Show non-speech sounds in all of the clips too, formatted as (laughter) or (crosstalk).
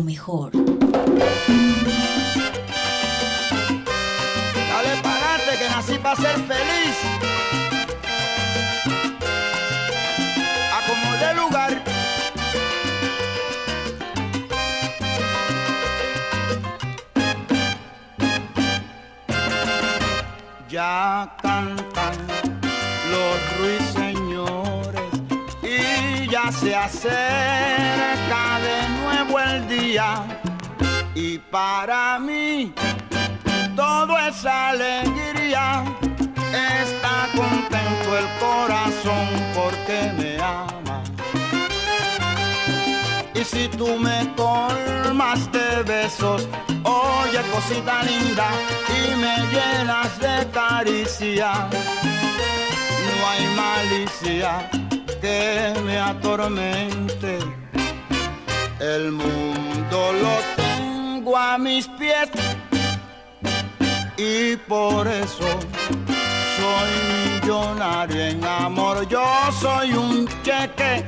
Lo mejor. Dale pa'lante que nací para ser feliz. Acomodé lugar. Ya cantan los ruiseñores y ya se acerca de nuevo el y para mí todo es alegría. Está contento el corazón porque me ama. Y si tú me colmas de besos, oye cosita linda, y me llenas de caricia, no hay malicia que me atormente. El mundo lo tengo a mis pies y por eso soy millonario en amor. Yo soy un cheque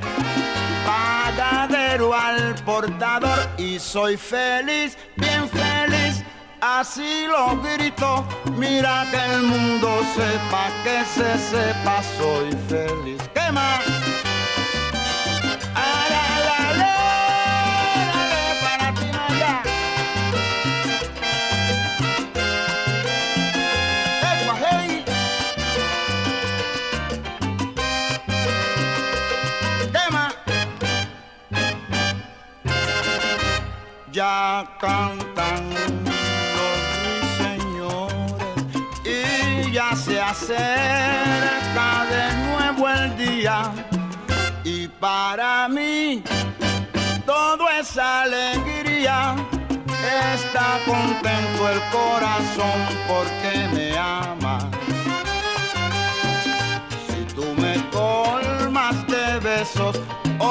pagadero al portador y soy feliz, bien feliz. Así lo grito, mira que el mundo sepa, que se sepa, soy feliz. ¿Qué más? Ya cantan los ruiseñores y ya se acerca de nuevo el día y para mí todo es alegría. Está contento el corazón porque me ama. Si tú me colmas de besos,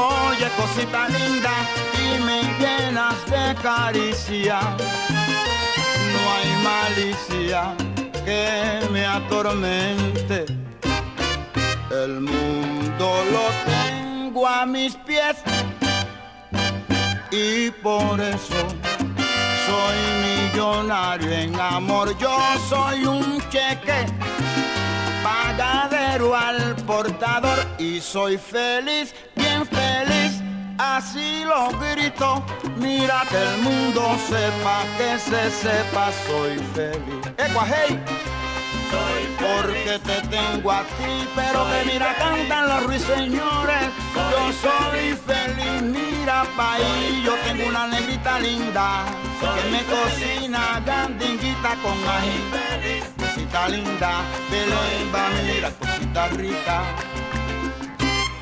oye cosita linda y me llenas de caricia. No hay malicia que me atormente. El mundo lo tengo a mis pies y por eso soy millonario en amor. Yo soy un cheque al portador y soy feliz, bien feliz. Así lo grito, mira que el mundo sepa, que se sepa, soy feliz. Ecua, hey. Porque te tengo a ti, pero que mira, cantan los ruiseñores. Yo soy feliz, mira pa' ahí, yo tengo una negrita linda que me cocina gandinguita con ají. Cosita linda, Belén va, mira, cosita rica.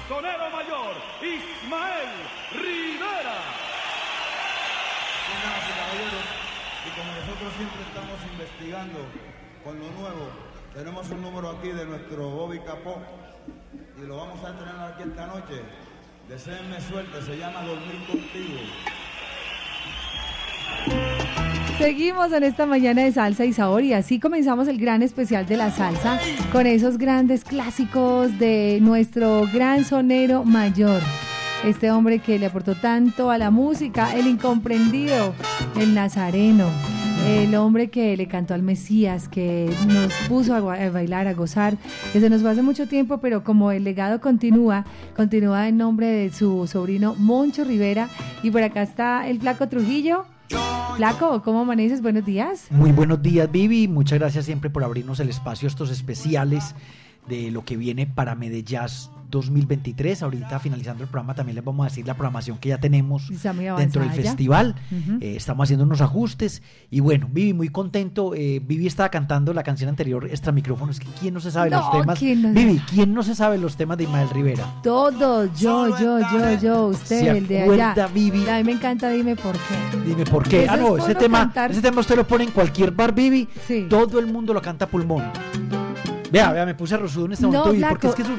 Sonero Mayor, Ismael Rivera. Damas y caballeros, y como nosotros siempre estamos investigando con lo nuevo, tenemos un número aquí de nuestro Bobby Capó y lo vamos a estrenar aquí esta noche. Deseenme suerte, se llama Dormir Contigo. Seguimos en esta mañana de salsa y sabor y así comenzamos el gran especial de la salsa con esos grandes clásicos de nuestro gran sonero mayor. Este hombre que le aportó tanto a la música, el incomprendido, el nazareno, el hombre que le cantó al Mesías, que nos puso a, bailar, a gozar, se nos fue hace mucho tiempo, pero como el legado continúa, continúa en nombre de su sobrino Moncho Rivera. Y por acá está el Flaco Trujillo. Flaco, ¿cómo amaneces? Buenos días. Muy buenos días, Vivi. Muchas gracias siempre por abrirnos el espacio estos especiales de lo que viene para Medellín 2023. Ahorita finalizando el programa también les vamos a decir la programación que ya tenemos dentro del festival. Eh, estamos haciendo unos ajustes y bueno, Vivi muy contento. Eh, Vivi estaba cantando la canción anterior, extra micrófonos. ¿Quién no se sabe los temas? Vivi, ¿quién no se sabe los temas de Ismael Rivera? Todos, yo, yo, yo, yo, usted, el de allá. Vivi? A mí me encanta, dime por qué. Dime por qué. ah, no, ese tema, ese tema usted lo pone en cualquier bar, Vivi. Todo el mundo lo canta pulmón. Vea, vea, me puse rosudo en este momento.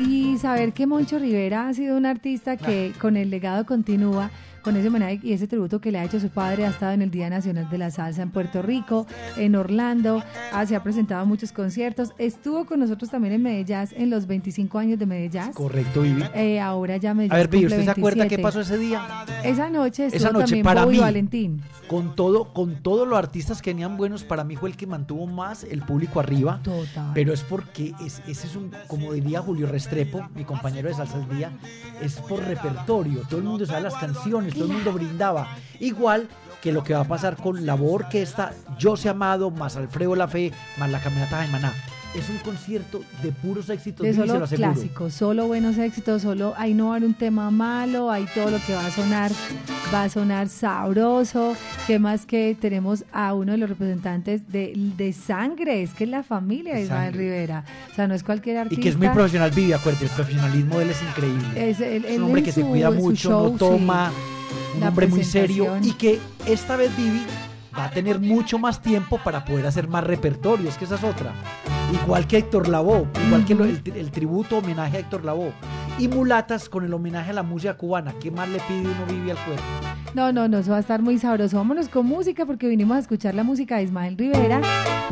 y saber que Moncho Rivera ha sido un artista que con el legado continúa con ese homenaje y ese tributo que le ha hecho su padre. Ha estado en el Día Nacional de la Salsa en Puerto Rico, en Orlando, ah, se ha presentado muchos conciertos. Estuvo con nosotros también en Medellín en los 25 años de Medellín. Correcto, Vivi. Eh, ahora ya Medellín. A ver, Vivi, ¿usted se acuerda qué pasó ese día? Esa noche estuvo Esa noche, también para mí, Valentín. Con, todo, con todos los artistas que venían buenos, para mí fue el que mantuvo más el público arriba. Total. Pero es porque es, ese es un, como diría Julio Restrepo, mi compañero de Salsa del Día, es por repertorio. Todo el mundo sabe las canciones, todo el mundo brindaba. Igual que lo que va a pasar con la orquesta, Yo se amado, más Alfredo La Fe, más la caminata de Maná es un concierto de puros éxitos. De solo clásicos, solo buenos éxitos, solo ahí no va a haber un tema malo, ahí todo lo que va a sonar va a sonar sabroso. ¿Qué más que tenemos a uno de los representantes de, de sangre? Es que es la familia de, Ismael Rivera. O sea, no es cualquier artista. Y que es muy profesional, Vivi, acuérdate, el profesionalismo de él es increíble. Es, un hombre que se cuida mucho, no toma, un hombre muy serio y que esta vez Vivi va a tener mucho más tiempo para poder hacer más repertorio, es que esa es otra. Igual que Héctor Lavoe, igual que el, tributo homenaje a Héctor Lavoe. Y Mulatas con el homenaje a la música cubana. ¿Qué más le pide uno vive al cuerpo? No, no, no, eso va a estar muy sabroso. Vámonos con música porque vinimos a escuchar la música de Ismael Rivera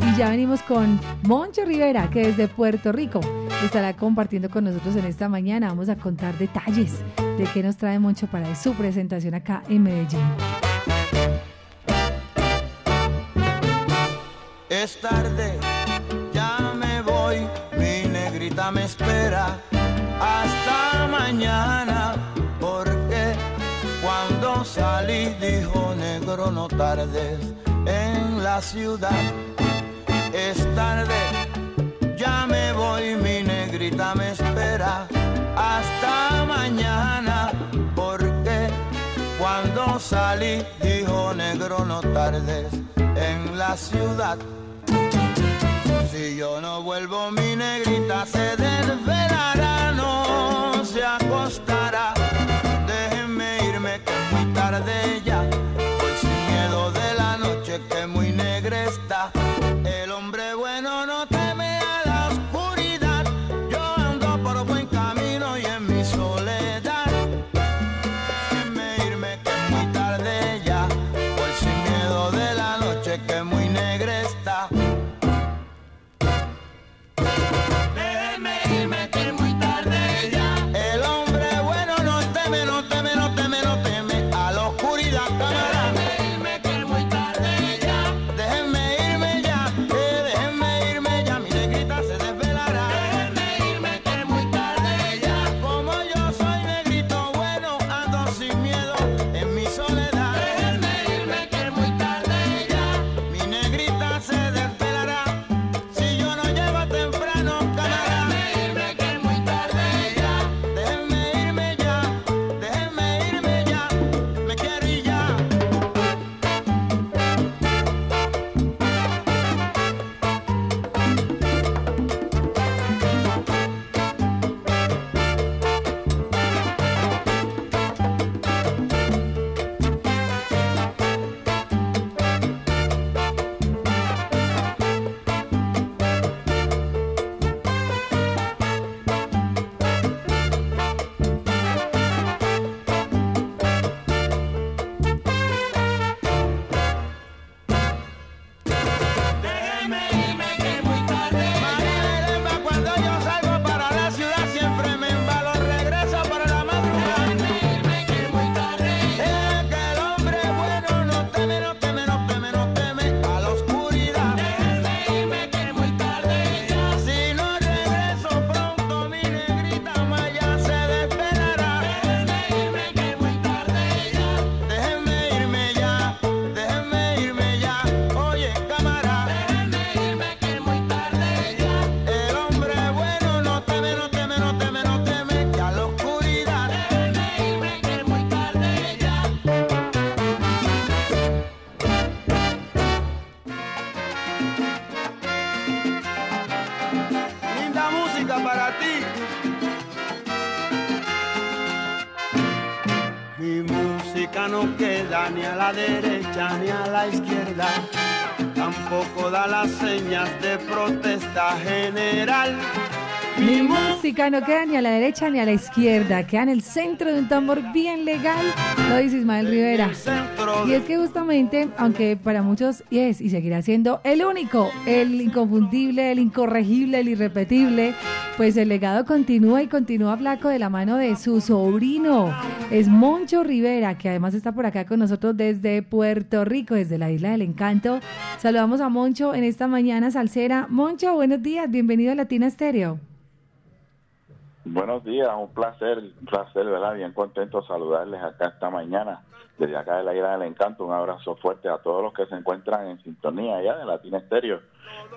y ya venimos con Moncho Rivera, que desde Puerto Rico estará compartiendo con nosotros en esta mañana. Vamos a contar detalles de qué nos trae Moncho para su presentación acá en Medellín. Es tarde me espera hasta mañana, porque cuando salí dijo negro no tardes en la ciudad. Es tarde, ya me voy, mi negrita me espera hasta mañana, cuando salí dijo negro no tardes en la ciudad. Si yo no vuelvo, mi negrita se desvelará, la derecha ni a la izquierda. Tampoco da las señas de protesta general. Mi música no queda ni a la derecha ni a la izquierda, queda en el centro de un tambor bien legal, lo dice Ismael Rivera. Y es que justamente, aunque para muchos es y seguirá siendo el único, el inconfundible, el incorregible, el irrepetible, pues el legado continúa y continúa flaco de la mano de su sobrino, es Moncho Rivera, que además está por acá con nosotros desde Puerto Rico, desde la Isla del Encanto. Saludamos a Moncho en esta mañana salsera. Moncho, buenos días, bienvenido a Latina Stereo. Buenos días, un placer, un placer, ¿verdad? Bien contento saludarles acá esta mañana, desde acá de la Isla del Encanto. Un abrazo fuerte a todos los que se encuentran en sintonía allá de Latina Estéreo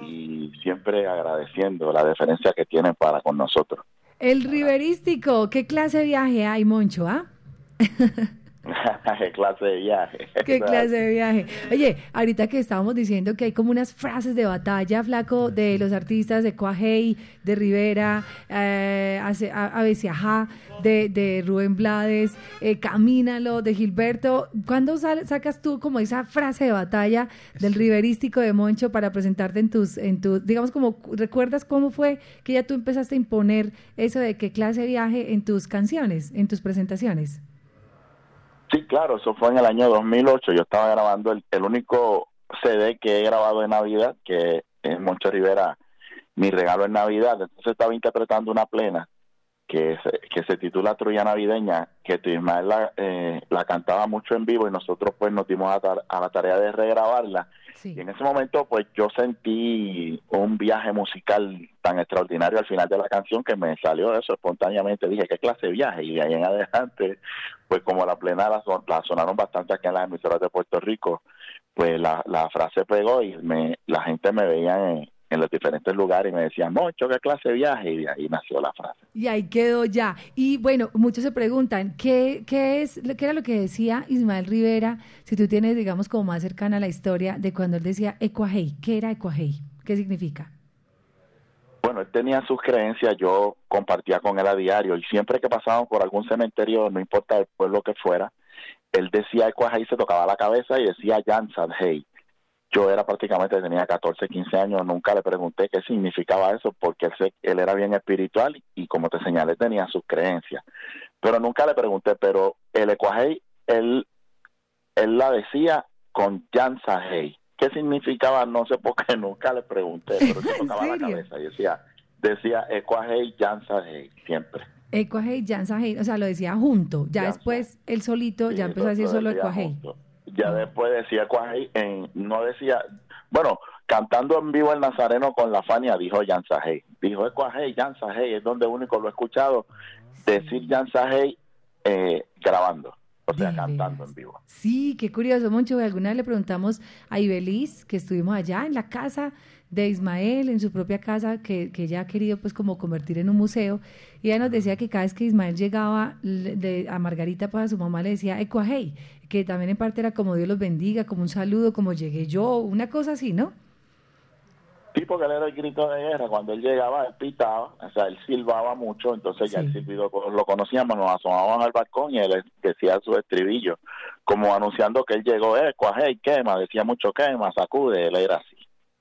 y siempre agradeciendo la deferencia que tienen para con nosotros. El riverístico, ¿qué clase de viaje hay, Moncho? ¿ah? (laughs) (laughs) ¿Qué clase de viaje? ¿Qué (laughs) clase de viaje? Oye, ahorita que estábamos diciendo que hay como unas frases de batalla, flaco, de los artistas de Cuajei, de Rivera, eh, Abesiajá, de, de Rubén Blades, eh, Camínalo, de Gilberto. ¿Cuándo sacas tú como esa frase de batalla del riverístico de Moncho para presentarte en tus, en tus, digamos como, ¿recuerdas cómo fue que ya tú empezaste a imponer eso de qué clase de viaje en tus canciones, en tus presentaciones? Sí, claro, eso fue en el año 2008. Yo estaba grabando el, único CD que he grabado de Navidad, que es Moncho Rivera, mi regalo en Navidad. Entonces estaba interpretando una plena que se, que se titula Trulla Navideña, que tu la, eh, la cantaba mucho en vivo y nosotros pues nos dimos a, la tarea de regrabarla. Y en ese momento pues yo sentí un viaje musical tan extraordinario al final de la canción que me salió eso espontáneamente. Dije, ¿qué clase de viaje? Y de ahí en adelante, pues como la plena la, sonaron bastante aquí en las emisoras de Puerto Rico, pues la, la frase pegó y me, la gente me veía en, en los diferentes lugares y me decían, Moncho, ¿qué clase de viaje? Y de ahí nació la frase. Y ahí quedó ya. Y bueno, muchos se preguntan, ¿qué, qué, es, qué era lo que decía Ismael Rivera, si tú tienes, digamos, como más cercana a la historia de cuando él decía Ecuajei? ¿Qué era Ecuajei? ¿Qué significa? Bueno, él tenía sus creencias, yo compartía con él a diario y siempre que pasábamos por algún cementerio, no importa el pueblo que fuera, él decía Ecuajei, se tocaba la cabeza y decía Jan Hey yo era prácticamente, tenía 14, 15 años, nunca le pregunté qué significaba eso, porque él, él era bien espiritual y como te señalé tenía sus creencias. Pero nunca le pregunté, pero el Ecuajei, él, él la decía con Yansahei. ¿Qué significaba? No sé por qué, nunca le pregunté, pero se (laughs) tocaba la cabeza y decía, decía Ecuajei, Yansahei, siempre. Ecuajei, Yansahei, o sea, lo decía junto. Ya después él solito ya empezó a decir solo Ecuajei ya después decía en, no decía, bueno, cantando en vivo el Nazareno con la Fania dijo Jan dijo Cuajay, Jan es donde único lo he escuchado decir Jan eh, grabando. O sea, cantando en vivo. Sí, qué curioso, Moncho. Alguna vez le preguntamos a Ibeliz, que estuvimos allá en la casa de Ismael, en su propia casa, que, que ella ha querido pues como convertir en un museo. Y ella nos decía que cada vez que Ismael llegaba de, a Margarita, pues a su mamá le decía, Ecuajei, que también en parte era como Dios los bendiga, como un saludo, como llegué yo, una cosa así, ¿no? Sí, porque él era el grito de guerra. Cuando él llegaba, él pitaba, o sea, él silbaba mucho, entonces ya el silbido lo conocíamos, nos asomábamos al balcón y él decía su estribillo, como anunciando que él llegó, eh, cuajé, quema, decía mucho quema, sacude, él era así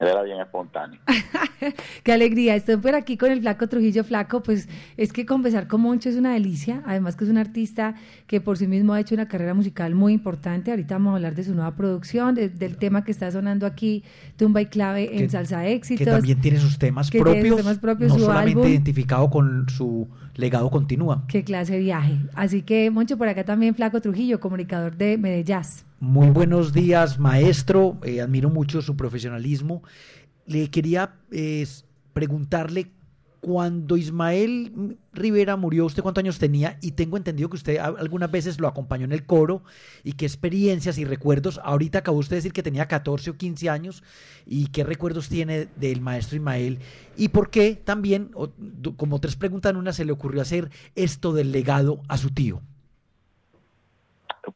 era bien espontáneo. (laughs) Qué alegría. Estoy por aquí con el Flaco Trujillo Flaco. Pues es que conversar con Moncho es una delicia. Además que es un artista que por sí mismo ha hecho una carrera musical muy importante. Ahorita vamos a hablar de su nueva producción, del tema que está sonando aquí, Tumba y Clave en Salsa Éxitos. Que también tiene sus temas propios. temas propios no solamente identificado con su legado continúa. Qué clase de viaje. Así que, Moncho, por acá también Flaco Trujillo, comunicador de Medellín. Muy buenos días, maestro. Eh, admiro mucho su profesionalismo. Le quería preguntarle cuando Ismael Rivera murió, ¿usted cuántos años tenía? Y tengo entendido que usted algunas veces lo acompañó en el coro y qué experiencias y recuerdos. Ahorita acabó usted de decir que tenía 14 o 15 años y qué recuerdos tiene del maestro Ismael y por qué también, como tres preguntas en una, se le ocurrió hacer esto del legado a su tío.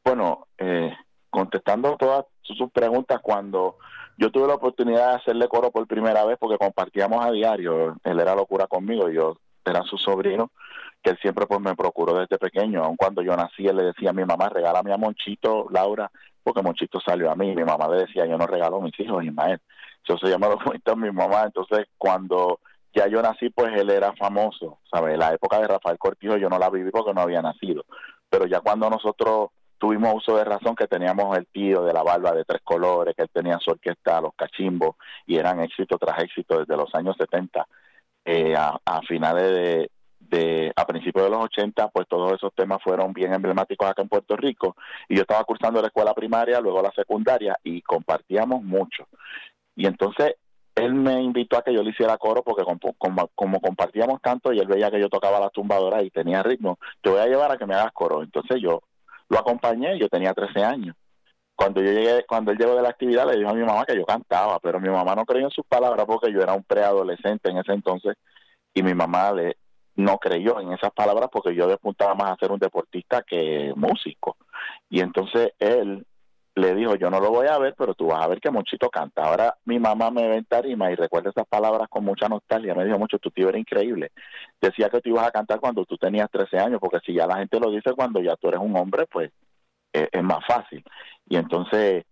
Bueno, eh, contestando todas sus preguntas, cuando yo tuve la oportunidad de hacerle coro por primera vez porque compartíamos a diario, él era locura conmigo, yo era su sobrino, que él siempre pues me procuró desde pequeño, aun cuando yo nací, él le decía a mi mamá, regálame a Monchito, Laura, porque Monchito salió a mí, mi mamá le decía, yo no regalo a mis hijos, Ismael, eso se me lo (laughs) cuenta mi mamá, entonces cuando ya yo nací, pues él era famoso, ¿sabes? La época de Rafael Cortijo yo no la viví porque no había nacido, pero ya cuando nosotros tuvimos uso de razón que teníamos el tío de la barba de tres colores, que él tenía su orquesta, los cachimbos, y eran éxito tras éxito desde los años 70 eh, a, a, finales de, de a principios de los 80, pues todos esos temas fueron bien emblemáticos acá en Puerto Rico. Y yo estaba cursando la escuela primaria, luego la secundaria, y compartíamos mucho. Y entonces él me invitó a que yo le hiciera coro porque como, como, compartíamos tanto y él veía que yo tocaba la tumbadora y tenía ritmo, te voy a llevar a que me hagas coro. Entonces yo lo acompañé, yo tenía 13 años. Cuando yo llegué, cuando él llegó de la actividad, le dijo a mi mamá que yo cantaba, pero mi mamá no creyó en sus palabras porque yo era un preadolescente en ese entonces y mi mamá le, no creyó en esas palabras porque yo apuntaba más a ser un deportista que músico. Y entonces él le dijo, yo no lo voy a ver, pero tú vas a ver que Monchito canta. Ahora mi mamá me ve en y recuerda esas palabras con mucha nostalgia. Me dijo, mucho, tu tío era increíble. Decía que tú ibas a cantar cuando tú tenías 13 años, porque si ya la gente lo dice cuando ya tú eres un hombre, pues eh, es más fácil. Y entonces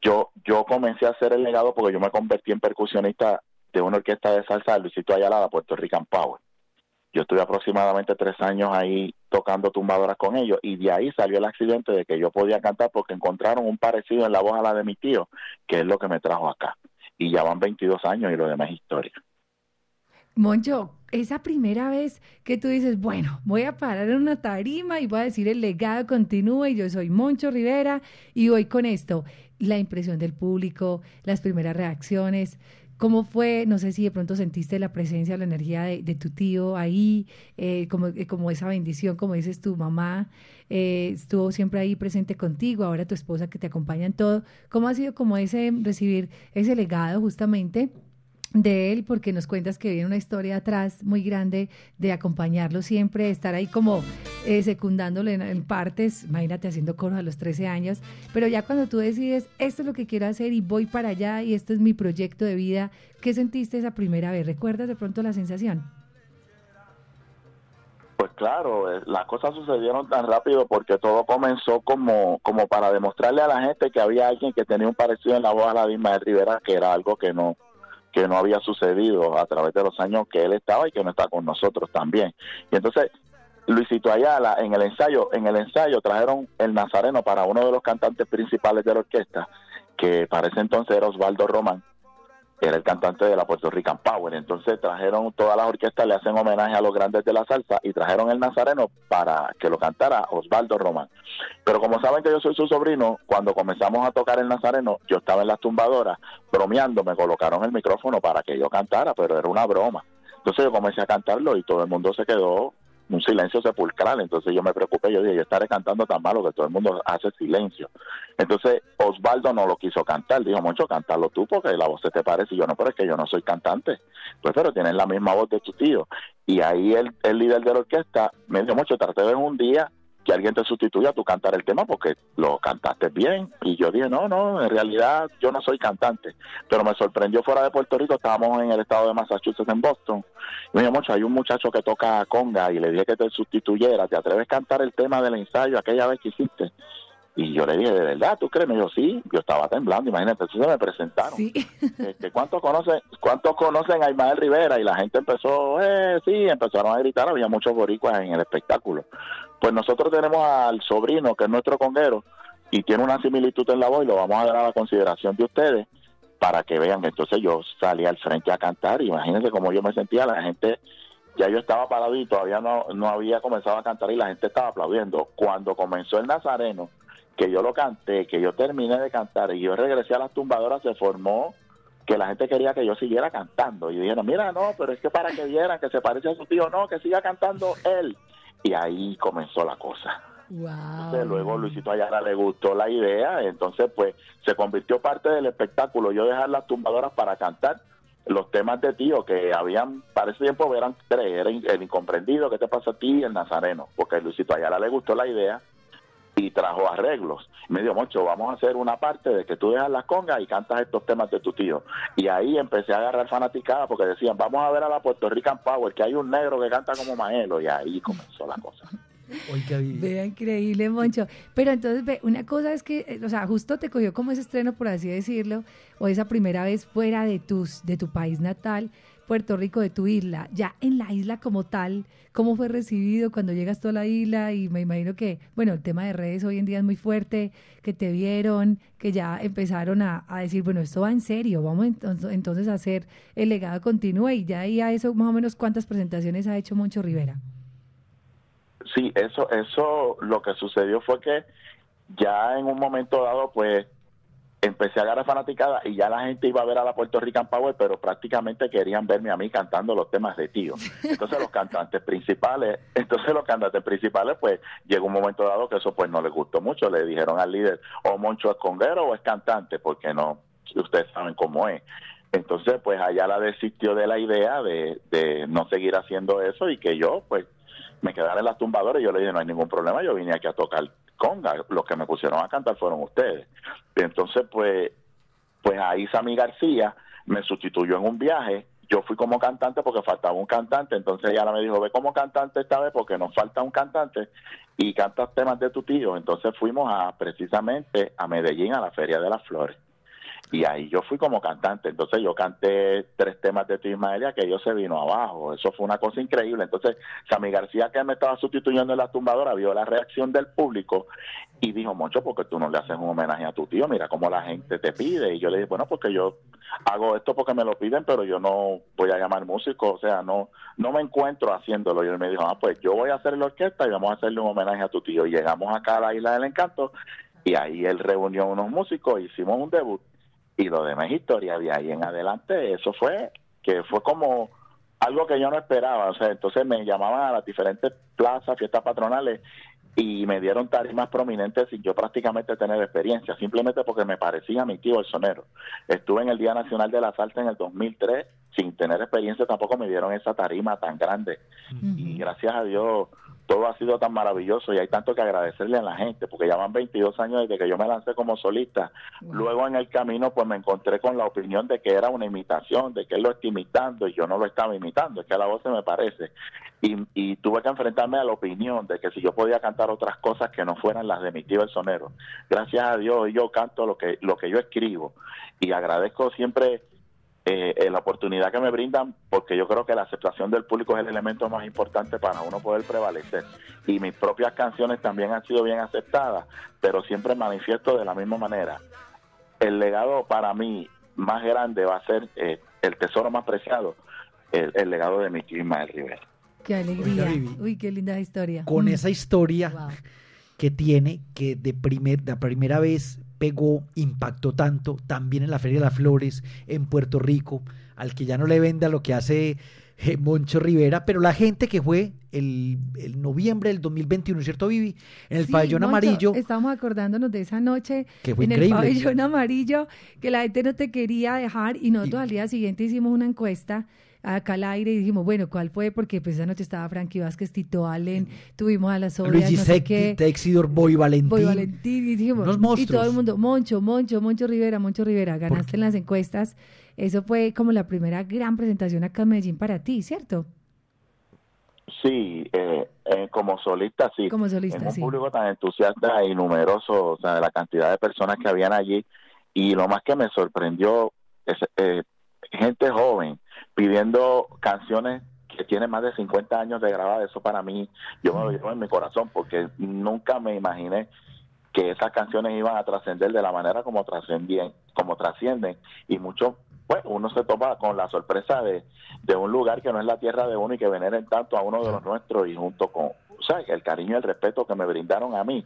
yo, yo comencé a hacer el legado porque yo me convertí en percusionista de una orquesta de salsa de Luisito Ayala, Puerto Rican Power. Yo estuve aproximadamente tres años ahí tocando tumbadoras con ellos y de ahí salió el accidente de que yo podía cantar porque encontraron un parecido en la voz a la de mi tío, que es lo que me trajo acá. Y ya van 22 años y lo demás es historia. Moncho, esa primera vez que tú dices, bueno, voy a parar en una tarima y voy a decir el legado continúa y yo soy Moncho Rivera y voy con esto, la impresión del público, las primeras reacciones, ¿Cómo fue? No sé si de pronto sentiste la presencia, la energía de, tu tío ahí, eh, como, eh, como esa bendición, como dices tu mamá, eh, estuvo siempre ahí presente contigo, ahora tu esposa que te acompaña en todo. ¿Cómo ha sido como ese recibir ese legado justamente de él, porque nos cuentas que viene una historia atrás muy grande de acompañarlo siempre, estar ahí como eh, secundándole en, partes, imagínate haciendo coro a los 13 años, pero ya cuando tú decides, esto es lo que quiero hacer y voy para allá y este es mi proyecto de vida, ¿qué sentiste esa primera vez? ¿Recuerdas de pronto la sensación? Pues claro, eh, las cosas sucedieron tan rápido porque todo comenzó como, como para demostrarle a la gente que había alguien que tenía un parecido en la voz a la de Rivera, que era algo que no, que no había sucedido a través de los años que él estaba y que no está con nosotros también. Y entonces Luisito Ayala en el ensayo, en el ensayo trajeron el Nazareno para uno de los cantantes principales de la orquesta, que para ese entonces era Osvaldo Román era el cantante de la Puerto Rican Power. Entonces trajeron todas las orquestas, le hacen homenaje a los grandes de la salsa y trajeron el Nazareno para que lo cantara Osvaldo Román. Pero como saben que yo soy su sobrino, cuando comenzamos a tocar el Nazareno, yo estaba en las tumbadoras bromeando, me colocaron el micrófono para que yo cantara, pero era una broma. Entonces yo comencé a cantarlo y todo el mundo se quedó un silencio sepulcral. Entonces yo me preocupé, yo dije, yo estaré cantando tan malo que todo el mundo hace silencio. Entonces Osvaldo no lo quiso cantar, dijo, mucho, cantarlo tú porque la voz se te parece. Y yo no, pero es que yo no soy cantante. Pues, pero tienes la misma voz de tu tío. Y ahí el, el líder de la orquesta me dijo, mucho, traté de un día que alguien te sustituya a tu cantar el tema porque lo cantaste bien. Y yo dije, no, no, en realidad yo no soy cantante. Pero me sorprendió fuera de Puerto Rico, estábamos en el estado de Massachusetts, en Boston. Y me dijo, mucho, hay un muchacho que toca conga y le dije que te sustituyera. ¿Te atreves a cantar el tema del ensayo aquella vez que hiciste? Y yo le dije, ¿de verdad? ¿Tú crees? Me dijo, sí. Yo estaba temblando, imagínate. Entonces me presentaron. Sí. (laughs) Este, ¿cuántos, conocen, ¿Cuántos conocen a Ismael Rivera? Y la gente empezó, eh, sí, empezaron a gritar. Había muchos boricuas en el espectáculo. Pues nosotros tenemos al sobrino, que es nuestro conguero, y tiene una similitud en la voz y lo vamos a dar a la consideración de ustedes para que vean. Entonces yo salí al frente a cantar, imagínense cómo yo me sentía, la gente, ya yo estaba parado y todavía no, no había comenzado a cantar y la gente estaba aplaudiendo. Cuando comenzó el Nazareno, que yo lo canté, que yo terminé de cantar y yo regresé a las tumbadoras, se formó que la gente quería que yo siguiera cantando. Y dijeron, mira, no, pero es que para que vieran que se parece a su tío, no, que siga cantando él. Y ahí comenzó la cosa. Wow. luego Luisito Ayala le gustó la idea, entonces pues se convirtió parte del espectáculo. Yo dejar las tumbadoras para cantar los temas de tío que habían, para ese tiempo eran tres, era el incomprendido, ¿qué te pasa a ti? el nazareno, porque a Luisito Ayala le gustó la idea y trajo arreglos. Me dijo, Moncho, vamos a hacer una parte de que tú dejas las congas y cantas estos temas de tu tío. Y ahí empecé a agarrar fanaticada porque decían, vamos a ver a la Puerto Rican Power, que hay un negro que canta como Maelo. Y ahí comenzó la cosa. Vea, increíble, Moncho. Pero entonces, ve, una cosa es que, eh, o sea, justo te cogió como ese estreno, por así decirlo, o esa primera vez fuera de, tus, de tu país natal, Puerto Rico, de tu isla. Ya en la isla como tal, ¿cómo fue recibido cuando llegas tú a la isla? Y me imagino que, bueno, el tema de redes hoy en día es muy fuerte, que te vieron, que ya empezaron a, decir, bueno, esto va en serio, vamos entonces a hacer el legado continuo. Y ya ahí a eso, más o menos, ¿cuántas presentaciones ha hecho Moncho Rivera? Sí, eso, eso, lo que sucedió fue que ya en un momento dado, pues empecé a agarrar fanaticada y ya la gente iba a ver a la Puerto Rican Power, pero prácticamente querían verme a mí cantando los temas de tío. Entonces los cantantes (laughs) principales, entonces los cantantes principales, pues llegó un momento dado que eso pues no les gustó mucho. Le dijeron al líder, o Moncho es conguero o es cantante, porque no, ustedes saben cómo es. Entonces, pues allá la desistió de la idea de, de no seguir haciendo eso y que yo, pues, me quedara en las tumbadoras y yo le dije, no hay ningún problema, yo vine aquí a tocar conga, los que me pusieron a cantar fueron ustedes. entonces, pues, pues ahí Sammy García me sustituyó en un viaje, yo fui como cantante porque faltaba un cantante, entonces ella me dijo, ve como cantante esta vez porque nos falta un cantante y cantas temas de tu tío, entonces fuimos a precisamente a Medellín a la Feria de las Flores y ahí yo fui como cantante. Entonces yo canté tres temas de tu Ismaelia que yo se vino abajo. Eso fue una cosa increíble. Entonces Sammy García, que me estaba sustituyendo en la tumbadora, vio la reacción del público y dijo, Moncho, porque tú no le haces un homenaje a tu tío? Mira cómo la gente te pide. Y yo le dije, bueno, porque yo hago esto porque me lo piden, pero yo no voy a llamar músico. O sea, no no me encuentro haciéndolo. Y él me dijo, ah, pues yo voy a hacer la orquesta y vamos a hacerle un homenaje a tu tío. Y llegamos acá a la Isla del Encanto y ahí él reunió unos músicos, hicimos un debut y lo demás historia de ahí en adelante eso fue que fue como algo que yo no esperaba o sea entonces me llamaban a las diferentes plazas fiestas patronales y me dieron tarimas prominentes sin yo prácticamente tener experiencia, simplemente porque me parecía mi tío el sonero. Estuve en el Día Nacional de la Salsa en el 2003, sin tener experiencia tampoco me dieron esa tarima tan grande. Y gracias a Dios todo ha sido tan maravilloso y hay tanto que agradecerle a la gente, porque ya van 22 años desde que yo me lancé como solista. Luego en el camino pues me encontré con la opinión de que era una imitación, de que él lo está imitando y yo no lo estaba imitando, es que a la voz se me parece. Y, y tuve que enfrentarme a la opinión de que si yo podía cantar otras cosas que no fueran las de mi tío el sonero. Gracias a Dios yo canto lo que, lo que yo escribo y agradezco siempre eh, la oportunidad que me brindan, porque yo creo que la aceptación del público es el elemento más importante para uno poder prevalecer. Y mis propias canciones también han sido bien aceptadas, pero siempre manifiesto de la misma manera. El legado para mí más grande va a ser eh, el tesoro más preciado, el, legado de mi tío Ismael Rivera. Qué alegría. Uy, qué linda historia. Con mm. esa historia que tiene, que de, primer, de primera vez pegó, impactó tanto, también en la Feria de las Flores, en Puerto Rico, al que ya no le venda lo que hace eh, Moncho Rivera, pero la gente que fue el, noviembre del 2021, ¿cierto, Vivi? En el pabellón amarillo. Estamos acordándonos de esa noche en el pabellón amarillo, que la gente no te quería dejar y nosotros al día siguiente hicimos una encuesta acá al aire y dijimos, bueno, ¿cuál fue? Porque pues esa noche estaba Frankie Vázquez, Tito Allen, tuvimos a las obras, Luis no Texidor, Boy Valentín. Boy Valentín, y dijimos, y todo el mundo, Moncho, Moncho, Moncho Rivera, Moncho Rivera, ganaste en las encuestas. Eso fue como la primera gran presentación acá en Medellín para ti, ¿cierto? Sí, eh, eh, como solista sí. Como solista, en un público tan entusiasta y numeroso, o sea, de la cantidad de personas que habían allí. Y lo más que me sorprendió es eh, gente joven pidiendo canciones que tienen más de 50 años de grabada, eso para mí, yo me lo llevo en mi corazón, porque nunca me imaginé que esas canciones iban a trascender de la manera como trascendían, como trascienden, y mucho, pues uno se topa con la sorpresa de, de un lugar que no es la tierra de uno y que veneren tanto a uno de los nuestros y junto con, o sea, el cariño y el respeto que me brindaron a mí,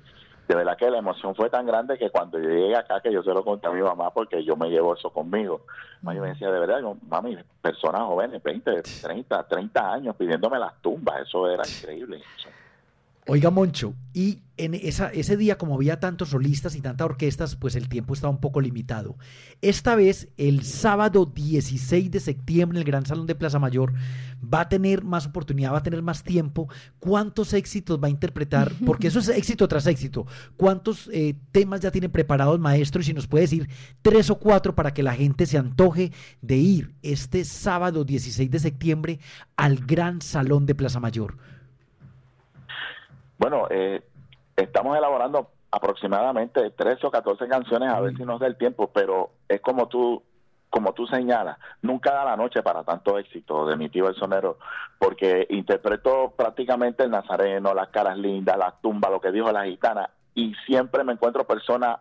de verdad que la emoción fue tan grande que cuando yo llegué acá, que yo se lo conté a mi mamá porque yo me llevo eso conmigo. Yo me decía, de verdad, mami, personas jóvenes, 20, 30, 30 años pidiéndome las tumbas, eso era increíble. Oiga, Moncho, y en esa, ese día, como había tantos solistas y tantas orquestas, pues el tiempo estaba un poco limitado. Esta vez, el sábado 16 de septiembre, en el Gran Salón de Plaza Mayor, va a tener más oportunidad, va a tener más tiempo. ¿Cuántos éxitos va a interpretar? (laughs) Porque eso es éxito tras éxito. ¿Cuántos eh, temas ya tienen preparados, maestro? Y si nos puede decir tres o cuatro para que la gente se antoje de ir este sábado 16 de septiembre al Gran Salón de Plaza Mayor. Bueno, eh, estamos elaborando aproximadamente 13 o 14 canciones, a ver si nos da el tiempo, pero es como tú como tú señalas, nunca da la noche para tanto éxito de mi tío el sonero, porque interpreto prácticamente el nazareno, las caras lindas, las tumbas, lo que dijo la gitana, y siempre me encuentro personas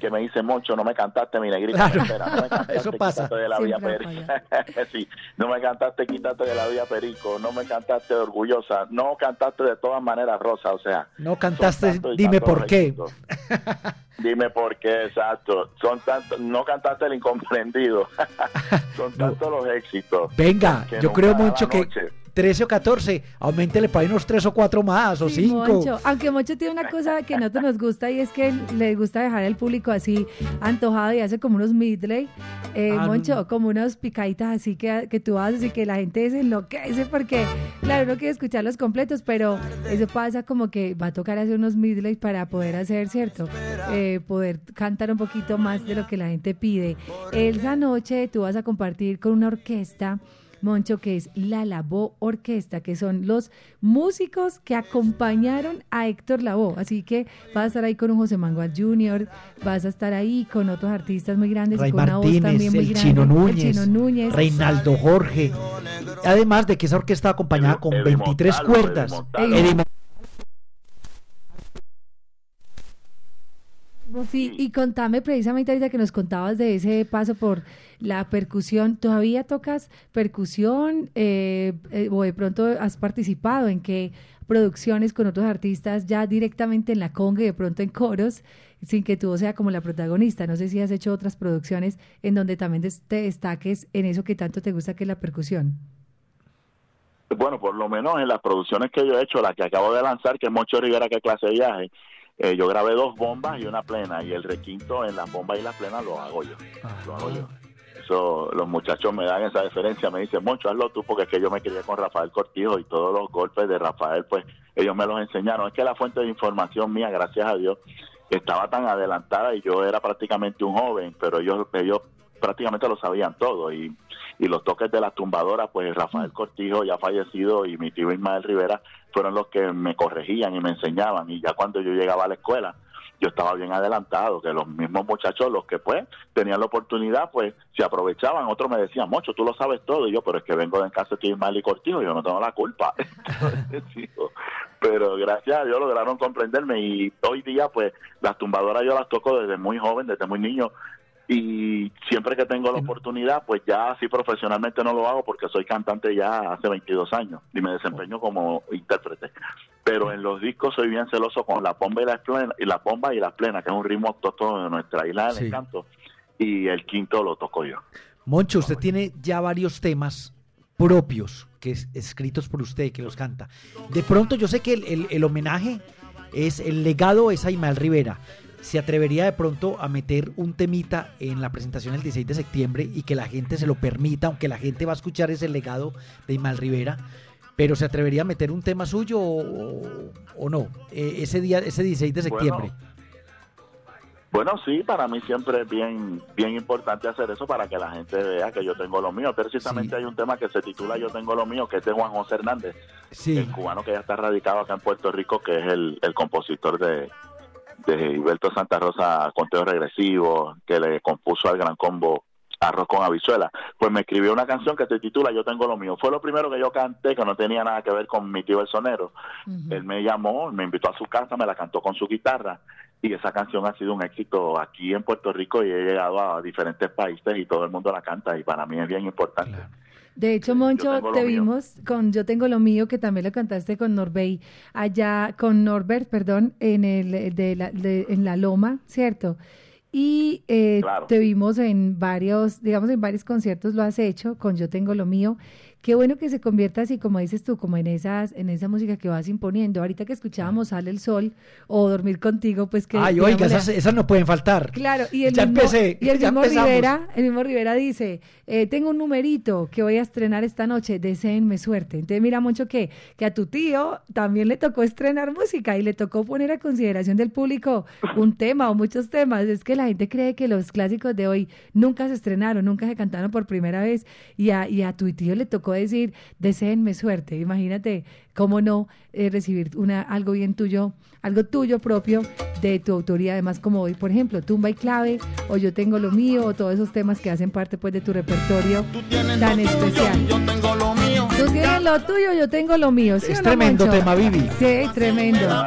que me dice Moncho, no me cantaste mi negrita, no me (laughs) cantaste, eso pasa. De la vía perico. (laughs) sí, no me cantaste quítate de la vía perico, no me cantaste orgullosa, no cantaste de todas maneras rosa, o sea. No cantaste, dime por qué. Dime por qué, exacto. Son tantos, no cantaste el incomprendido. (laughs) Son tantos los éxitos. Venga, yo creo mucho que 13 o 14, aumentele para unos 3 o 4 más o 5. Aunque Moncho tiene una cosa que a nosotros nos gusta y es que le gusta dejar al público así antojado y hace como unos midley, eh, ah, Moncho, como unas picaditas así que, que tú haces y que la gente se enloquece porque, claro, uno quiere escuchar los completos, pero eso pasa como que va a tocar hacer unos midley para poder hacer, ¿cierto? Eh, poder cantar un poquito más de lo que la gente pide. Esa noche tú vas a compartir con una orquesta Moncho, que es la Lavoe Orquesta, que son los músicos que acompañaron a Héctor Lavoe. Así que vas a estar ahí con un José Mangual Jr., vas a estar ahí con otros artistas muy grandes y con una voz también muy el grande. Chino Núñez, el Chino Núñez, Reinaldo Jorge. Además de que esa orquesta acompañada con 23 cuerdas. Sí, y contame precisamente ahorita que nos contabas de ese paso por la percusión. ¿Todavía tocas percusión eh, eh, o de pronto has participado en qué producciones con otros artistas ya directamente en la conga y de pronto en coros sin que tú sea como la protagonista? No sé si has hecho otras producciones en donde también te destaques en eso que tanto te gusta que es la percusión. Bueno, por lo menos en las producciones que yo he hecho, la que acabo de lanzar, que es Mocho Rivera, que clase de viaje, eh, yo grabé dos bombas y una plena y el requinto en las bombas y las plenas lo hago yo. Lo hago yo. Eso, los muchachos me dan esa diferencia, me dicen, Moncho, hazlo tú, porque es que yo me quería con Rafael Cortijo y todos los golpes de Rafael, pues ellos me los enseñaron. Es que la fuente de información mía, gracias a Dios, estaba tan adelantada y yo era prácticamente un joven, pero ellos, ellos prácticamente lo sabían todo y, y los toques de las tumbadoras, pues Rafael Cortijo ya fallecido y mi tío Ismael Rivera fueron los que me corregían y me enseñaban. Y ya cuando yo llegaba a la escuela yo estaba bien adelantado, que los mismos muchachos, los que pues tenían la oportunidad, pues se aprovechaban, otros me decían, Mocho, tú lo sabes todo, y yo, pero es que vengo de en casa de Ismael y Cortijo, yo no tengo la culpa. (laughs) (laughs) pero gracias a Dios lograron comprenderme y hoy día pues las tumbadoras yo las toco desde muy joven, desde muy niño, y siempre que tengo la oportunidad, pues ya así profesionalmente no lo hago porque soy cantante ya hace 22 años y me desempeño como intérprete. Pero en los discos soy bien celoso con la bomba y la plena, y la bomba y la plena, que es un ritmo autóctono de nuestra isla del encanto, y el quinto lo toco yo. Moncho, usted tiene ya varios temas propios que es, escritos por usted que los canta. De pronto yo sé que el, el homenaje es el legado es a Rivera, se atrevería de pronto a meter un temita en la presentación el 16 de septiembre y que la gente se lo permita, aunque la gente va a escuchar ese legado de Imal Rivera, pero se atrevería a meter un tema suyo o, no, eh, ese día, ese 16 de septiembre. Bueno, sí, para mí siempre es bien, bien importante hacer eso para que la gente vea que yo tengo lo mío. Precisamente hay un tema que se titula Yo tengo lo mío, que es de Juan José Hernández, el cubano que ya está radicado acá en Puerto Rico, que es el, el compositor de, de Hilberto Santa Rosa, Conteo Regresivo, que le compuso al Gran Combo Arroz con Habichuela, pues me escribió una canción que se titula Yo tengo lo mío. Fue lo primero que yo canté, que no tenía nada que ver con mi tío el sonero. Él me llamó, me invitó a su casa, me la cantó con su guitarra y esa canción ha sido un éxito aquí en Puerto Rico y he llegado a diferentes países y todo el mundo la canta y para mí es bien importante. De hecho, Moncho, te vimos con Yo tengo lo mío, que también lo cantaste con Norbey, allá, con Norbert, perdón, en, el, de la, en la Loma, ¿cierto? Y eh, te vimos en varios, digamos, en varios conciertos lo has hecho con Yo tengo lo mío. Qué bueno que se convierta así, como dices tú, como en esas, en esa música que vas imponiendo. Ahorita que escuchábamos Sale el Sol o Dormir Contigo, pues que... Ay, oiga, esas, no pueden faltar. Claro, y el mismo, y el mismo Rivera, el mismo Rivera dice, eh, tengo un numerito que voy a estrenar esta noche, deseenme suerte. Entonces mira mucho que, que a tu tío también le tocó estrenar música y le tocó poner a consideración del público un tema o muchos temas. Es que la gente cree que los clásicos de hoy nunca se estrenaron, nunca se cantaron por primera vez y a, y a tu tío le tocó decir, deseenme suerte. Imagínate cómo no eh, recibir una, algo bien tuyo, algo tuyo propio de tu autoría, además como hoy, por ejemplo, Tumba y Clave, o Yo Tengo Lo Mío, o todos esos temas que hacen parte pues de tu repertorio tan especial. yo tengo lo mío. Tú tienes lo tuyo, yo tengo lo mío. es tremendo tema, Vivi. Sí, tremendo.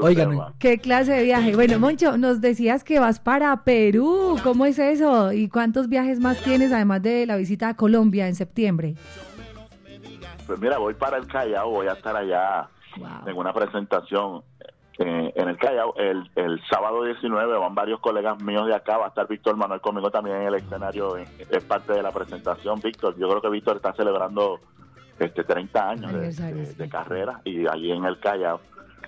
Oigan, qué clase de viaje. Bueno, Moncho, nos decías que vas para Perú. ¿Cómo es eso? ¿Y cuántos viajes más tienes además de la visita a Colombia en septiembre? Pues mira, voy para el Callao, voy a estar allá en una presentación eh, en el Callao. El, el sábado 19 van varios colegas míos de acá, va a estar Víctor Manuel conmigo también en el escenario, es parte de la presentación. Víctor, yo creo que Víctor está celebrando este 30 años de, carrera y allí en el Callao,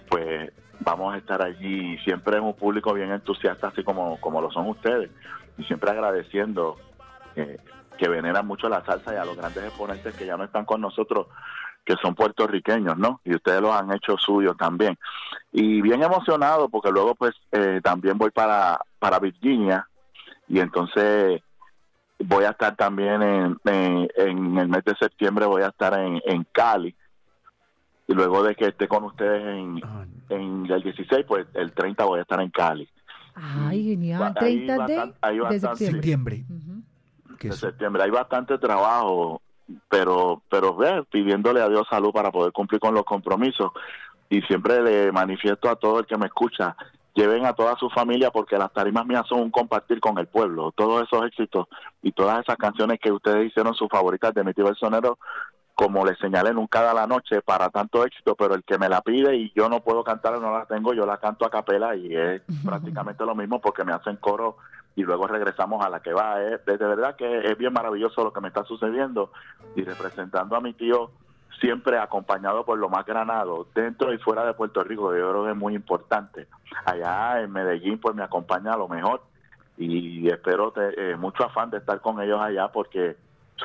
pues vamos a estar allí siempre en un público bien entusiasta, así como, como lo son ustedes, y siempre agradeciendo eh, que veneran mucho la salsa y a los grandes exponentes que ya no están con nosotros, que son puertorriqueños, ¿no? Y ustedes los han hecho suyos también. Y bien emocionado porque luego pues eh, también voy para, para Virginia y entonces voy a estar también en, en, el mes de septiembre, voy a estar en, en Cali. Y luego de que esté con ustedes en, ah, en el 16, pues el 30 voy a estar en Cali. Ay, genial. 30 de, septiembre de septiembre. Hay bastante trabajo, pero, pero ve, pidiéndole a Dios salud para poder cumplir con los compromisos. Y siempre le manifiesto a todo el que me escucha, lleven a toda su familia porque las tarimas mías son un compartir con el pueblo. Todos esos éxitos y todas esas canciones que ustedes hicieron sus favoritas de mi tío el sonero, como les señalé, nunca da la noche para tanto éxito, pero el que me la pide y yo no puedo cantar no la tengo, yo la canto a capela y es prácticamente lo mismo porque me hacen coro y luego regresamos a la que va. Es, de verdad que es bien maravilloso lo que me está sucediendo y representando a mi tío siempre acompañado por lo más granado dentro y fuera de Puerto Rico, yo creo que es muy importante. Allá en Medellín pues me acompaña a lo mejor y espero eh, mucho afán de estar con ellos allá porque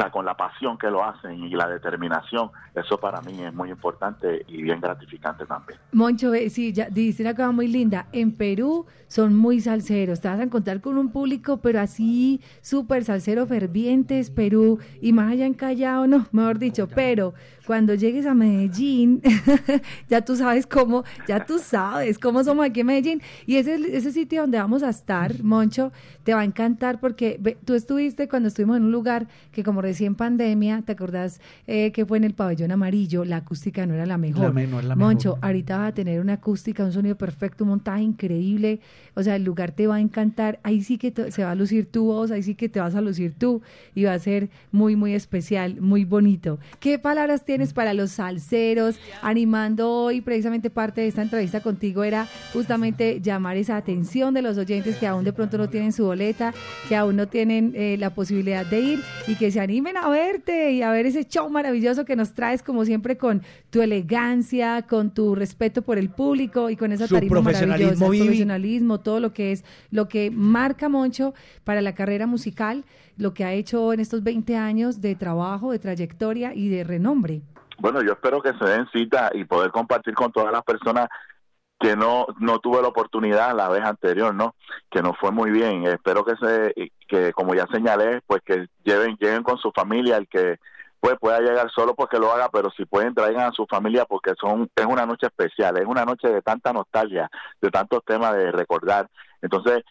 con la pasión que lo hacen y la determinación, eso para mí es muy importante y bien gratificante también. Moncho, sí, ya dice una cosa muy linda. En Perú son muy salseros, te vas a encontrar con un público, pero así súper salsero fervientes, Perú, y más allá en Callao, no, mejor dicho, pero cuando llegues a Medellín, (laughs) ya tú sabes cómo, ya tú sabes cómo somos aquí en Medellín. Y ese, ese sitio donde vamos a estar, Moncho, te va a encantar porque tú estuviste cuando estuvimos en un lugar que como recién pandemia, ¿te acordás eh, que fue en el pabellón amarillo? La acústica no era la mejor. Moncho, ahorita vas a tener una acústica, un sonido perfecto, un montaje increíble. O sea, el lugar te va a encantar. Ahí sí que se va a lucir tu voz, ahí sí que te vas a lucir tú y va a ser muy, muy especial, muy bonito. ¿Qué palabras tienes? Para los salseros, animando hoy precisamente parte de esta entrevista contigo era justamente llamar esa atención de los oyentes que aún de pronto no tienen su boleta, que aún no tienen eh, la posibilidad de ir y que se animen a verte y a ver ese show maravilloso que nos traes como siempre con tu elegancia, con tu respeto por el público y con esa tarima maravillosa, profesionalismo, todo lo que es lo que marca Moncho para la carrera musical lo que ha hecho en estos 20 años de trabajo, de trayectoria y de renombre. Bueno, yo espero que se den cita y poder compartir con todas las personas que no no tuve la oportunidad la vez anterior, ¿no? Que no fue muy bien. Espero que se que como ya señalé, pues que lleven lleguen con su familia, el que pues pueda llegar solo porque lo haga, pero si pueden traigan a su familia porque son es una noche especial, es una noche de tanta nostalgia, de tantos temas de recordar. Entonces,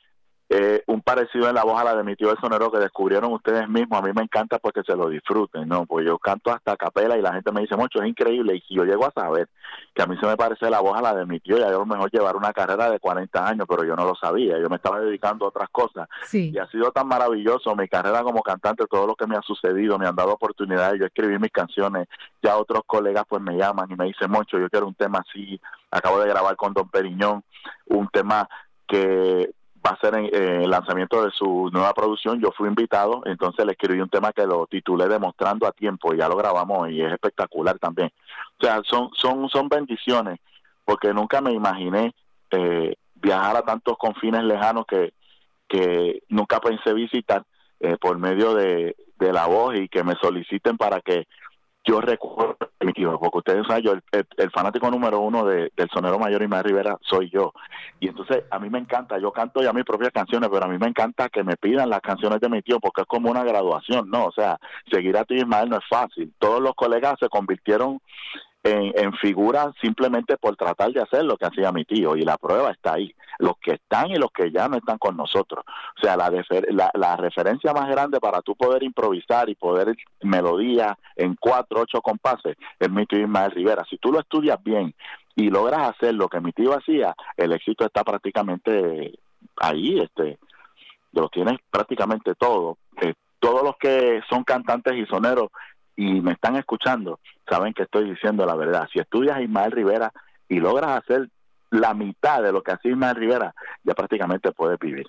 eh, un parecido en la voz a la de mi tío el sonero que descubrieron ustedes mismos. A mí me encanta porque se lo disfruten, ¿no? Pues yo canto hasta capela y la gente me dice mucho, es increíble. Y si yo llego a saber que a mí se me parece la voz a la de mi tío, ya yo a lo mejor llevar una carrera de 40 años, pero yo no lo sabía. Yo me estaba dedicando a otras cosas. Y ha sido tan maravilloso mi carrera como cantante, todo lo que me ha sucedido, me han dado oportunidades. Yo escribí mis canciones, ya otros colegas pues me llaman y me dicen mucho, yo quiero un tema así. Acabo de grabar con Don Periñón un tema que va a ser eh, el lanzamiento de su nueva producción, yo fui invitado, entonces le escribí un tema que lo titulé Demostrando a tiempo, y ya lo grabamos y es espectacular también. O sea, son, son, son bendiciones, porque nunca me imaginé eh, viajar a tantos confines lejanos que, que nunca pensé visitar eh, por medio de, de la voz y que me soliciten para que yo recuerdo mi tío, porque ustedes saben, yo el, fanático número uno de, del sonero mayor Ismael Rivera soy yo. Y entonces a mí me encanta, yo canto ya mis propias canciones, pero a mí me encanta que me pidan las canciones de mi tío porque es como una graduación, ¿no? O sea, seguir a ti Ismael no es fácil. Todos los colegas se convirtieron en, en figura simplemente por tratar de hacer lo que hacía mi tío y la prueba está ahí, los que están y los que ya no están con nosotros. O sea, la, la, la referencia más grande para tú poder improvisar y poder melodía en cuatro, ocho compases es mi tío Ismael Rivera. Si tú lo estudias bien y logras hacer lo que mi tío hacía, el éxito está prácticamente ahí, este, lo tienes prácticamente todo. Eh, todos los que son cantantes y soneros y me están escuchando, saben que estoy diciendo la verdad. Si estudias a Ismael Rivera y logras hacer la mitad de lo que hace Ismael Rivera, ya prácticamente puedes vivir.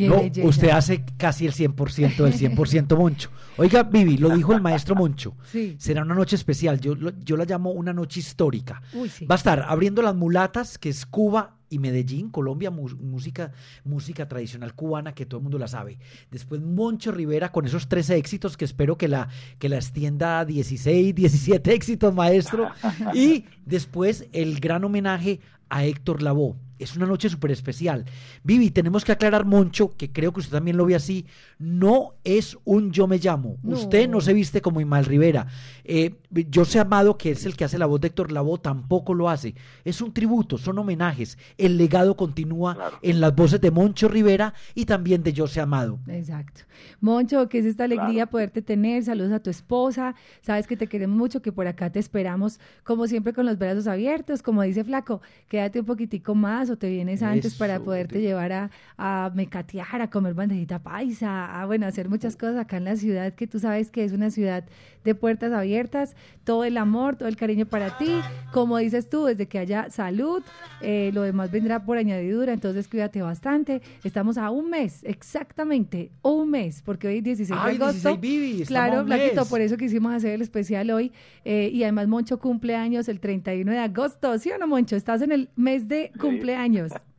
No, usted hace casi el 100% del 100% Moncho. Oiga, Vivi, lo dijo el maestro Moncho. Sí. Será una noche especial. Yo, yo la llamo una noche histórica. Va a estar abriendo las mulatas, que es Cuba y Medellín, Colombia, música, música tradicional cubana que todo el mundo la sabe. Después Moncho Rivera con esos 13 éxitos que espero que la, que la extienda a 16, 17 (laughs) éxitos, maestro. Y después el gran homenaje a Héctor Lavoe es una noche súper especial. Vivi, tenemos que aclarar, Moncho, que creo que usted también lo ve así, no es un yo me llamo. Usted no se viste como Imal Rivera. Eh, yo sé Amado, que es el que hace la voz de Héctor Lavoe, tampoco lo hace. Es un tributo, son homenajes. El legado continúa en las voces de Moncho Rivera y también de José Amado. Exacto. Moncho, que es esta alegría poderte tener. Saludos a tu esposa. Sabes que te queremos mucho, que por acá te esperamos, como siempre, con los brazos abiertos. Como dice Flaco, quédate un poquitico más o te vienes antes para poderte llevar a, a mecatear, a comer bandejita paisa, a bueno, hacer muchas cosas acá en la ciudad, que tú sabes que es una ciudad de puertas abiertas, todo el amor, todo el cariño para ti. Como dices tú, desde que haya salud, eh, lo demás vendrá por añadidura, entonces cuídate bastante. Estamos a un mes, exactamente, un mes, porque hoy es 16 de agosto. claro, Blanquito, por eso quisimos hacer el especial hoy. Eh, y además Moncho cumple años el 31 de agosto, ¿sí o no, Moncho? Estás en el mes de cumpleaños. (laughs)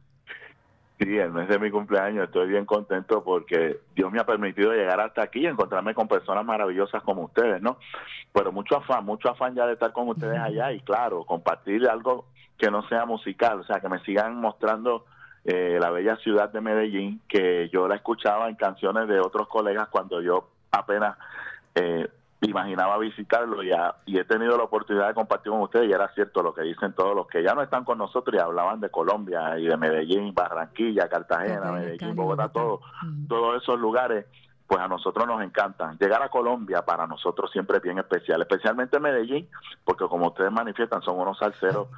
Sí, el mes de mi cumpleaños estoy bien contento porque Dios me ha permitido llegar hasta aquí y encontrarme con personas maravillosas como ustedes, ¿no? Pero mucho afán, mucho afán ya de estar con ustedes allá y claro, compartir algo que no sea musical, o sea, que me sigan mostrando eh, la bella ciudad de Medellín, que yo la escuchaba en canciones de otros colegas cuando yo apenas eh, imaginaba visitarlo y, y he tenido la oportunidad de compartir con ustedes y era cierto lo que dicen todos los que ya no están con nosotros y hablaban de Colombia y de Medellín, Barranquilla, Cartagena, Medellín, Bogotá, todo, todos esos lugares pues a nosotros nos encantan. Llegar a Colombia para nosotros siempre es bien especial, especialmente Medellín, porque como ustedes manifiestan, son unos salseros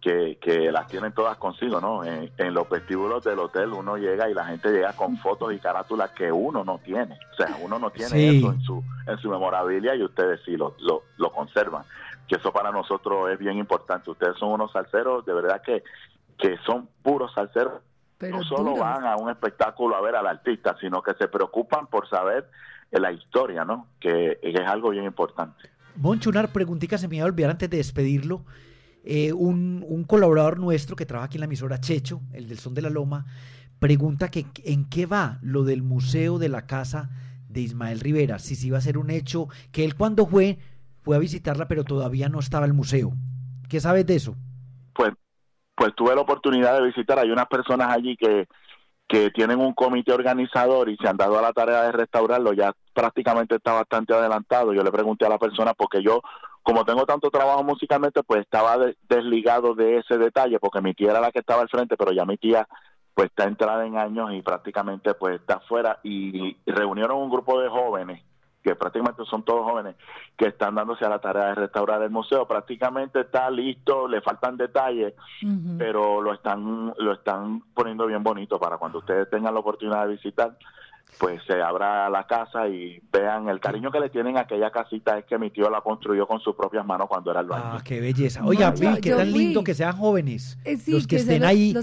que, que las tienen todas consigo, ¿no? En, los vestíbulos del hotel uno llega y la gente llega con fotos y carátulas que uno no tiene. O sea, uno no tiene eso en su, en su memorabilia y ustedes sí lo, lo, conservan. Que eso para nosotros es bien importante. Ustedes son unos salseros, de verdad que, que son puros salseros. Pero no solo van a un espectáculo a ver al artista, sino que se preocupan por saber la historia, ¿no? Que, es algo bien importante. Moncho, una preguntita se me iba a olvidar antes de despedirlo. Eh, un, colaborador nuestro que trabaja aquí en la emisora, Checho, el del Son de la Loma, pregunta que en qué va lo del Museo de la Casa de Ismael Rivera, si se iba a ser un hecho, que él cuando fue, fue a visitarla, pero todavía no estaba el museo. ¿Qué sabes de eso? Pues, pues tuve la oportunidad de visitar, hay unas personas allí que, que tienen un comité organizador y se han dado a la tarea de restaurarlo, ya prácticamente está bastante adelantado. Yo le pregunté a la persona porque yo como tengo tanto trabajo musicalmente, pues estaba desligado de ese detalle, porque mi tía era la que estaba al frente, pero ya mi tía pues está entrada en años y prácticamente pues está afuera. Y reunieron un grupo de jóvenes que prácticamente son todos jóvenes que están dándose a la tarea de restaurar el museo. Prácticamente está listo le faltan detalles pero lo están lo están poniendo bien bonito para cuando ustedes tengan la oportunidad de visitar pues se abra la casa y vean el cariño que le tienen a aquella casita es que mi tío la construyó con sus propias manos cuando era el baño. Ah, qué belleza. Oiga, qué tan lindo que sean jóvenes eh, los, que estén ahí,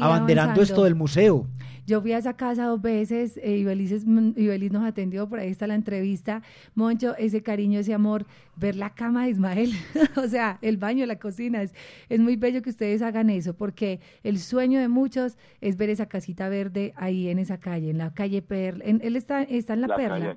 abanderando esto del museo. Yo fui a esa casa dos veces, y eh, Ibeliz, nos atendió, por ahí está la entrevista. Moncho, ese cariño, ese amor, ver la cama de Ismael, (laughs) o sea, el baño, la cocina, es, es muy bello que ustedes hagan eso, porque el sueño de muchos es ver esa casita verde ahí en esa calle, en la calle Perla. él está, está en la, Perla.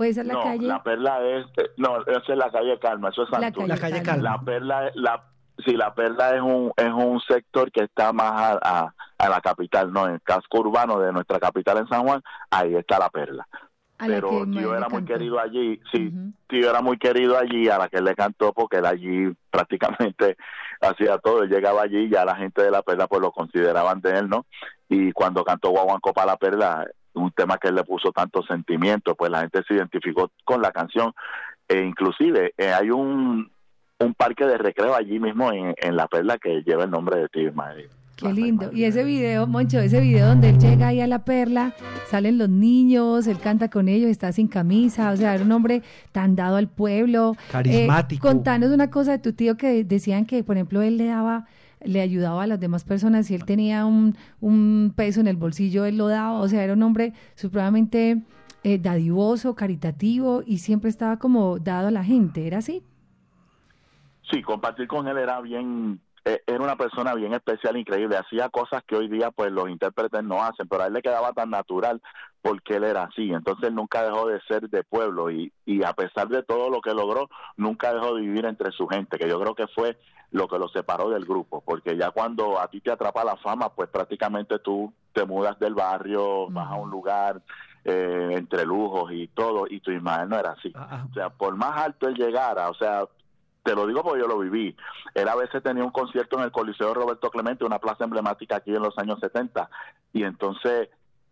¿O esa es la calle? La perla es, eh, no, esa es la calle Calma, eso es La calle, Calma. La perla, la, sí, la perla es un, es un sector que está más a, a, la capital, ¿no? En el casco urbano de nuestra capital en San Juan, ahí está la perla. Pero tío era muy querido allí, sí, tío era muy querido allí, a la que él le cantó, porque él allí (laughs) prácticamente hacía todo, él llegaba allí y ya la gente de la perla pues lo consideraban de él, ¿no? Y cuando cantó Guaguanco para la perla, un tema que él le puso tanto sentimiento, pues la gente se identificó con la canción e inclusive eh, hay un, un parque de recreo allí mismo en, en La Perla que lleva el nombre de ti, Ismael. Qué lindo. Y ese video, Moncho, ese video donde él llega ahí a la perla, salen los niños, él canta con ellos, está sin camisa, o sea, era un hombre tan dado al pueblo. Eh, Carismático. contanos una cosa de tu tío que decían que, por ejemplo, él le daba le ayudaba a las demás personas, si él tenía un, un peso en el bolsillo, él lo daba, o sea, era un hombre supremamente eh, dadivoso, caritativo y siempre estaba como dado a la gente, ¿era así? Sí, compartir con él era bien, eh, era una persona bien especial, increíble, hacía cosas que hoy día pues los intérpretes no hacen, pero a él le quedaba tan natural porque él era así, entonces nunca dejó de ser de pueblo y, y a pesar de todo lo que logró, nunca dejó de vivir entre su gente, que yo creo que fue lo que lo separó del grupo, porque ya cuando a ti te atrapa la fama, pues prácticamente tú te mudas del barrio, vas a un lugar eh, entre lujos y todo, y tu imagen no era así. Ah, ah. O sea, por más alto él llegara, o sea, te lo digo porque yo lo viví. Él a veces tenía un concierto en el Coliseo Roberto Clemente, una plaza emblemática aquí en los años 70, y entonces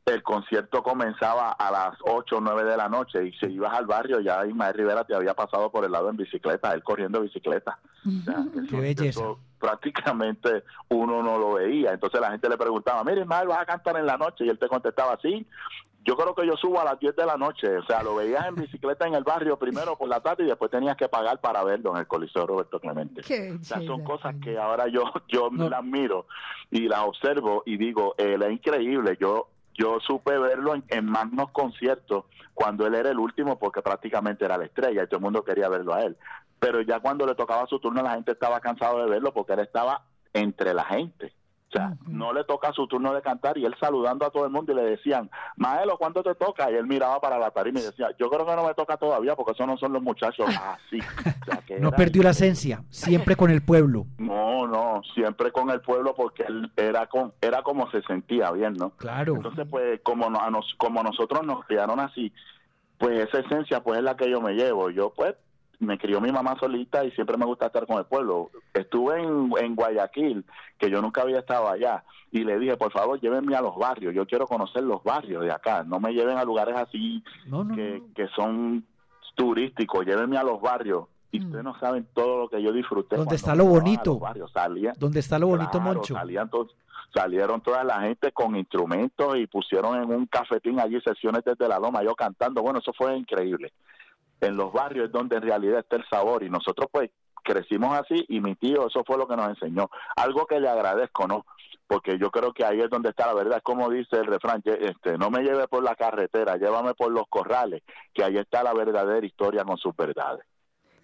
el concierto comenzaba a las 8 o 9 de la noche y si ibas al barrio ya Ismael Rivera te había pasado por el lado en bicicleta, él corriendo bicicleta. Qué belleza. prácticamente uno no lo veía. Entonces la gente le preguntaba, mire Ismael, ¿vas a cantar en la noche? Y él te contestaba, sí. Yo creo que yo subo a las 10 de la noche, o sea, lo veías en bicicleta en el barrio primero por la tarde y después tenías que pagar para verlo en el Coliseo Roberto Clemente. o sea, son cosas que ahora yo (laughs) yo las miro y las observo y digo, él es increíble. Yo yo supe verlo en, en, magnos conciertos cuando él era el último porque prácticamente era la estrella y todo el mundo quería verlo a él. Pero ya cuando le tocaba su turno la gente estaba cansado de verlo porque él estaba entre la gente. O sea, no le toca su turno de cantar y él saludando a todo el mundo y le decían, Maelo, ¿cuándo te toca? Y él miraba para la tarima y decía, yo creo que no me toca todavía porque esos no son los muchachos así. (laughs) no perdió la esencia, siempre con el pueblo. No, no, siempre con el pueblo porque él era con era como se sentía bien, ¿no? Claro. Entonces, pues, como, nos, como nosotros nos criaron así, pues esa esencia pues es la que yo me llevo. Yo pues me crió mi mamá solita y siempre me gusta estar con el pueblo. Estuve en, en Guayaquil, que yo nunca había estado allá, y le dije, por favor, llévenme a los barrios, yo quiero conocer los barrios de acá, no me lleven a lugares así que, que son turísticos, llévenme a los barrios. Y mm. ustedes no saben todo lo que yo disfruté. ¿Dónde está lo bonito? Salía, ¿Dónde está lo bonito, Moncho? Salían salieron toda la gente con instrumentos y pusieron en un cafetín allí sesiones desde la loma, yo cantando. Bueno, eso fue increíble en los barrios es donde en realidad está el sabor y nosotros pues crecimos así y mi tío eso fue lo que nos enseñó. Algo que le agradezco, ¿no? Porque yo creo que ahí es donde está la verdad, como dice el refrán, este, no me lleve por la carretera, llévame por los corrales, que ahí está la verdadera historia con sus verdades.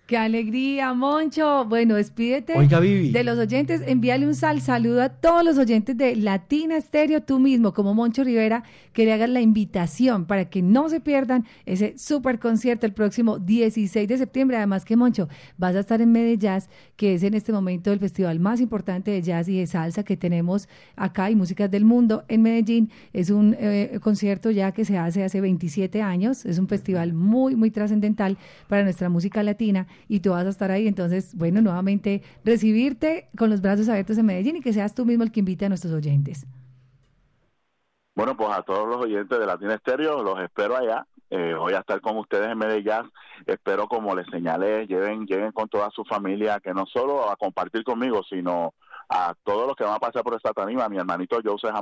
Qué alegría, Moncho. Bueno, despídete de los oyentes. Envíale un sal saludo a todos los oyentes de Latina Estéreo, tú mismo, como Moncho Rivera, que le hagas la invitación para que no se pierdan ese super concierto el próximo 16 de septiembre. Además que, Moncho, vas a estar en Medellín, que es en este momento el festival más importante de jazz y de salsa que tenemos acá y músicas del mundo en Medellín. Es un eh, concierto ya que se hace hace 27 años. Es un festival muy, muy trascendental para nuestra música latina y tú vas a estar ahí. Entonces, bueno, nuevamente recibirte con los brazos abiertos en Medellín y que seas tú mismo el que invite a nuestros oyentes. Bueno, pues a todos los oyentes de Latina Estéreo, los espero allá. Eh, voy a estar con ustedes en Medellín. Espero, como les señalé, lleven, lleguen con toda su familia, que no solo a compartir conmigo, sino a todos los que van a pasar por esta tarima. Mi hermanito Joseph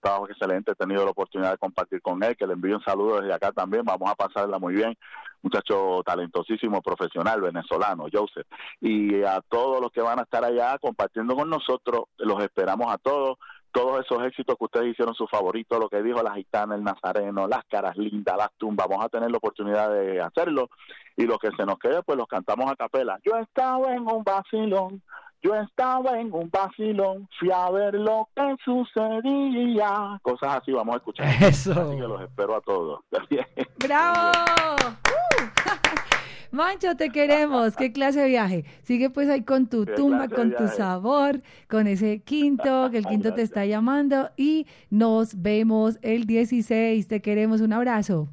trabajo excelente, he tenido la oportunidad de compartir con él, que le envío un saludo desde acá también, vamos a pasarla muy bien, muchacho talentosísimo, profesional, venezolano, Joseph, y a todos los que van a estar allá compartiendo con nosotros, los esperamos a todos, todos esos éxitos que ustedes hicieron su favorito, lo que dijo la gitana, el nazareno, las caras lindas, las tumbas, vamos a tener la oportunidad de hacerlo. Y lo que se nos quede pues los cantamos a capela. Yo estaba en un vacilón, yo estaba en un vacilón, fui a ver lo que sucedía. Cosas así vamos a escuchar. Eso. Así que los espero a todos. (laughs) ¡Bravo! (laughs) Mancho, te queremos. ¿Qué clase de viaje? Sigue pues ahí con tu tumba, con tu sabor, con ese quinto, (laughs) que el quinto te está llamando. Y nos vemos el 16. Te queremos. Un abrazo.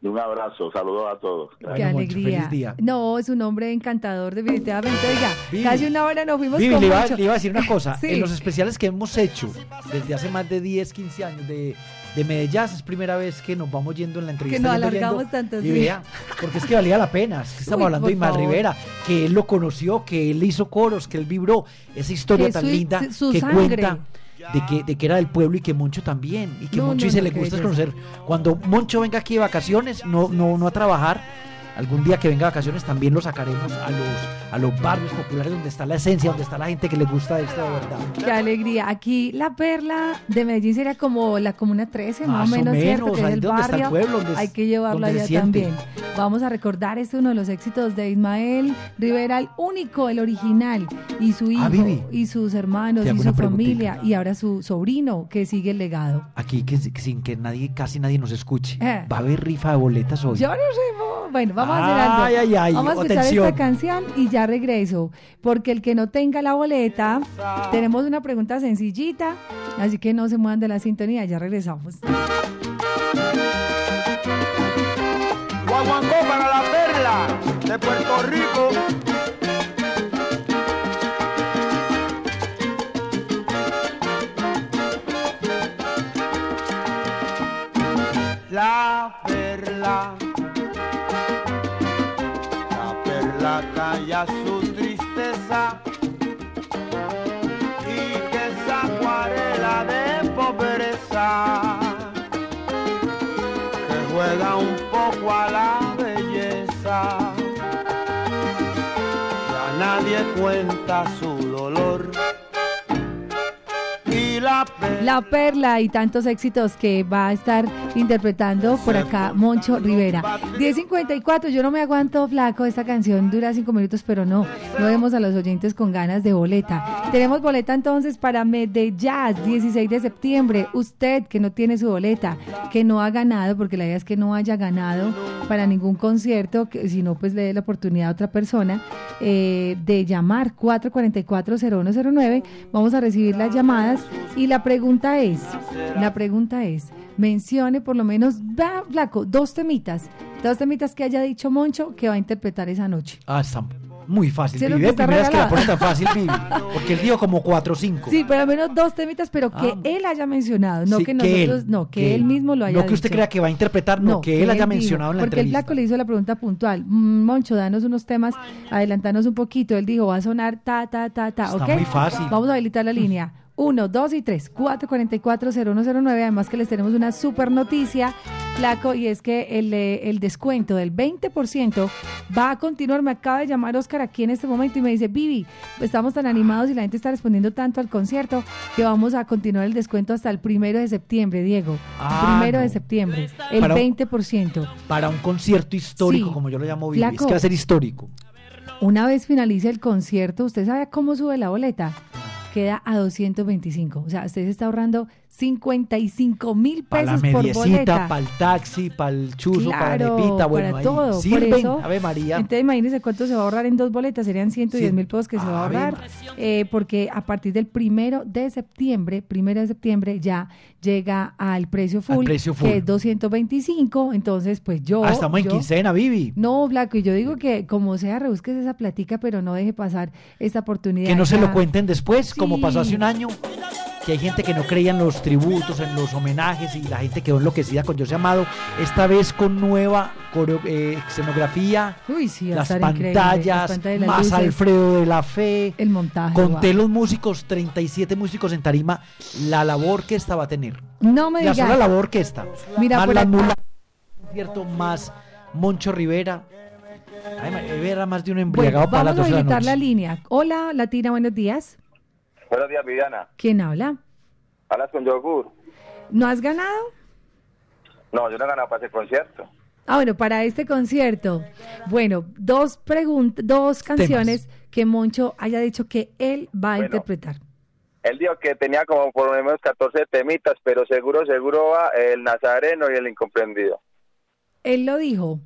Un abrazo, saludos a todos. Qué alegría. No, es un hombre encantador, definitivamente. Oiga, casi una hora nos fuimos con le iba, le iba a decir una cosa. (laughs) En los especiales que hemos hecho desde hace más de 10, 15 años de, de Medellín, es primera vez que nos vamos yendo en la entrevista. Que nos alargamos tanto, sí. porque es que valía la pena. Es que estamos hablando de Imar Rivera, que él lo conoció, que él hizo coros, que él vibró. Esa historia tan linda que cuenta de que, de que era del pueblo y que Moncho también, y que Moncho y se le gusta conocer. Cuando Moncho venga aquí de vacaciones, no, no, no a trabajar, algún día que venga vacaciones también lo sacaremos a los, a los barrios populares donde está la esencia, donde está la gente que le gusta esto de verdad. Qué alegría. Aquí la perla de Medellín sería como la Comuna 13, más, o menos, ¿cierto? Que es el barrio. Hay que llevarlo allá también. Vamos a recordar este uno de los éxitos de Ismael Rivera, el único, el original, y su ah, hijo, y sus hermanos, y su familia, y ahora su sobrino que sigue el legado. Aquí que, sin que nadie, casi nadie nos escuche. Eh. Va a haber rifa de boletas hoy. Yo no sé, bueno, vamos vamos a vamos a escuchar esta canción y ya regreso. Porque el que no tenga la boleta, tenemos una pregunta sencillita, así que no se muevan de la sintonía, ya regresamos. Guaguancó para la perla de Puerto Rico. Cuenta la perla. y tantos éxitos que va a estar interpretando por acá Moncho Rivera. 10.54, yo no me aguanto flaco, esta canción dura cinco minutos, pero no, no vemos a los oyentes con ganas de boleta. Tenemos boleta entonces para Medellín Jazz, 16 de septiembre. Usted que no tiene su boleta, que no ha ganado, porque la idea es que no haya ganado para ningún concierto, que, si no, pues le dé la oportunidad a otra persona eh, de llamar 444-0109. Vamos a recibir las llamadas y la pregunta es, la pregunta es, mencione por lo menos, va, Flaco, dos temitas, dos temitas que haya dicho Moncho que va a interpretar esa noche. Ah, está muy fácil. Vivi, que primera vez que la pone tan fácil, Vivi. Porque él dijo como cuatro o cinco. Sí, pero al menos dos temitas, pero que ah. él haya mencionado, no que nosotros, no, que, él mismo lo haya No que usted crea que va a interpretar, no, que, él haya mencionado en la porque entrevista. Porque el Flaco le hizo la pregunta puntual. Mm, Moncho, danos unos temas, adelantanos un poquito. Él dijo, va a sonar ta, ta, ta, ta. Está muy fácil. Vamos a habilitar la línea. 1, 2 y 3, 444-0109. Además que les tenemos una super noticia, Flaco, y es que el, eh, el, descuento del 20% va a continuar. Me acaba de llamar Oscar aquí en este momento y me dice, Vivi, estamos tan animados y la gente está respondiendo tanto al concierto que vamos a continuar el descuento hasta el primero de septiembre, Diego. Ah, primero de septiembre, el 20%. Para un concierto histórico, como yo lo llamo, Vivi, es que va a ser histórico. Una vez finalice el concierto, ¿usted sabe cómo sube la boleta? Queda a 225. O sea, usted se está ahorrando 55 mil pesos por boleta. Para el taxi, para el chuzo, para la nepita, bueno, para todo. Sirven, por eso, María. Entonces imagínese cuánto se va a ahorrar en dos boletas, serían 110 mil pesos que se va a ahorrar, eh, porque a partir del primero de septiembre, primero de septiembre ya llega al precio full, que es 225, entonces pues yo... Ah, estamos en quincena, Vivi. No, Blanco, y yo digo que como sea, rebusques esa platica, pero no deje pasar esta oportunidad. Que no se lo cuenten después, como pasó hace un año que hay gente que no creía en los tributos, en los homenajes y la gente quedó enloquecida con José Amado, esta vez con nueva eh, escenografía, las, pantallas, más Alfredo de la Fe, el montaje. Conté los músicos, 37 músicos en tarima, la labor que esta va a tener. No me digas. La sola labor orquesta. Mira, más la nula, cierto, más Moncho Rivera. Ay, más de un embriagado vamos a invitar la línea. Hola, Latina, buenos días. Buenos días, Viviana. ¿Quién habla? Hablas con yogur. ¿No has ganado? No, yo no he ganado para ese concierto. Ah, bueno, para este concierto. Bueno, dos preguntas, dos canciones que Moncho haya dicho que él va a interpretar. Él dijo que tenía como por lo menos 14 temitas, pero seguro, seguro va el Nazareno y el Incomprendido. Él lo dijo.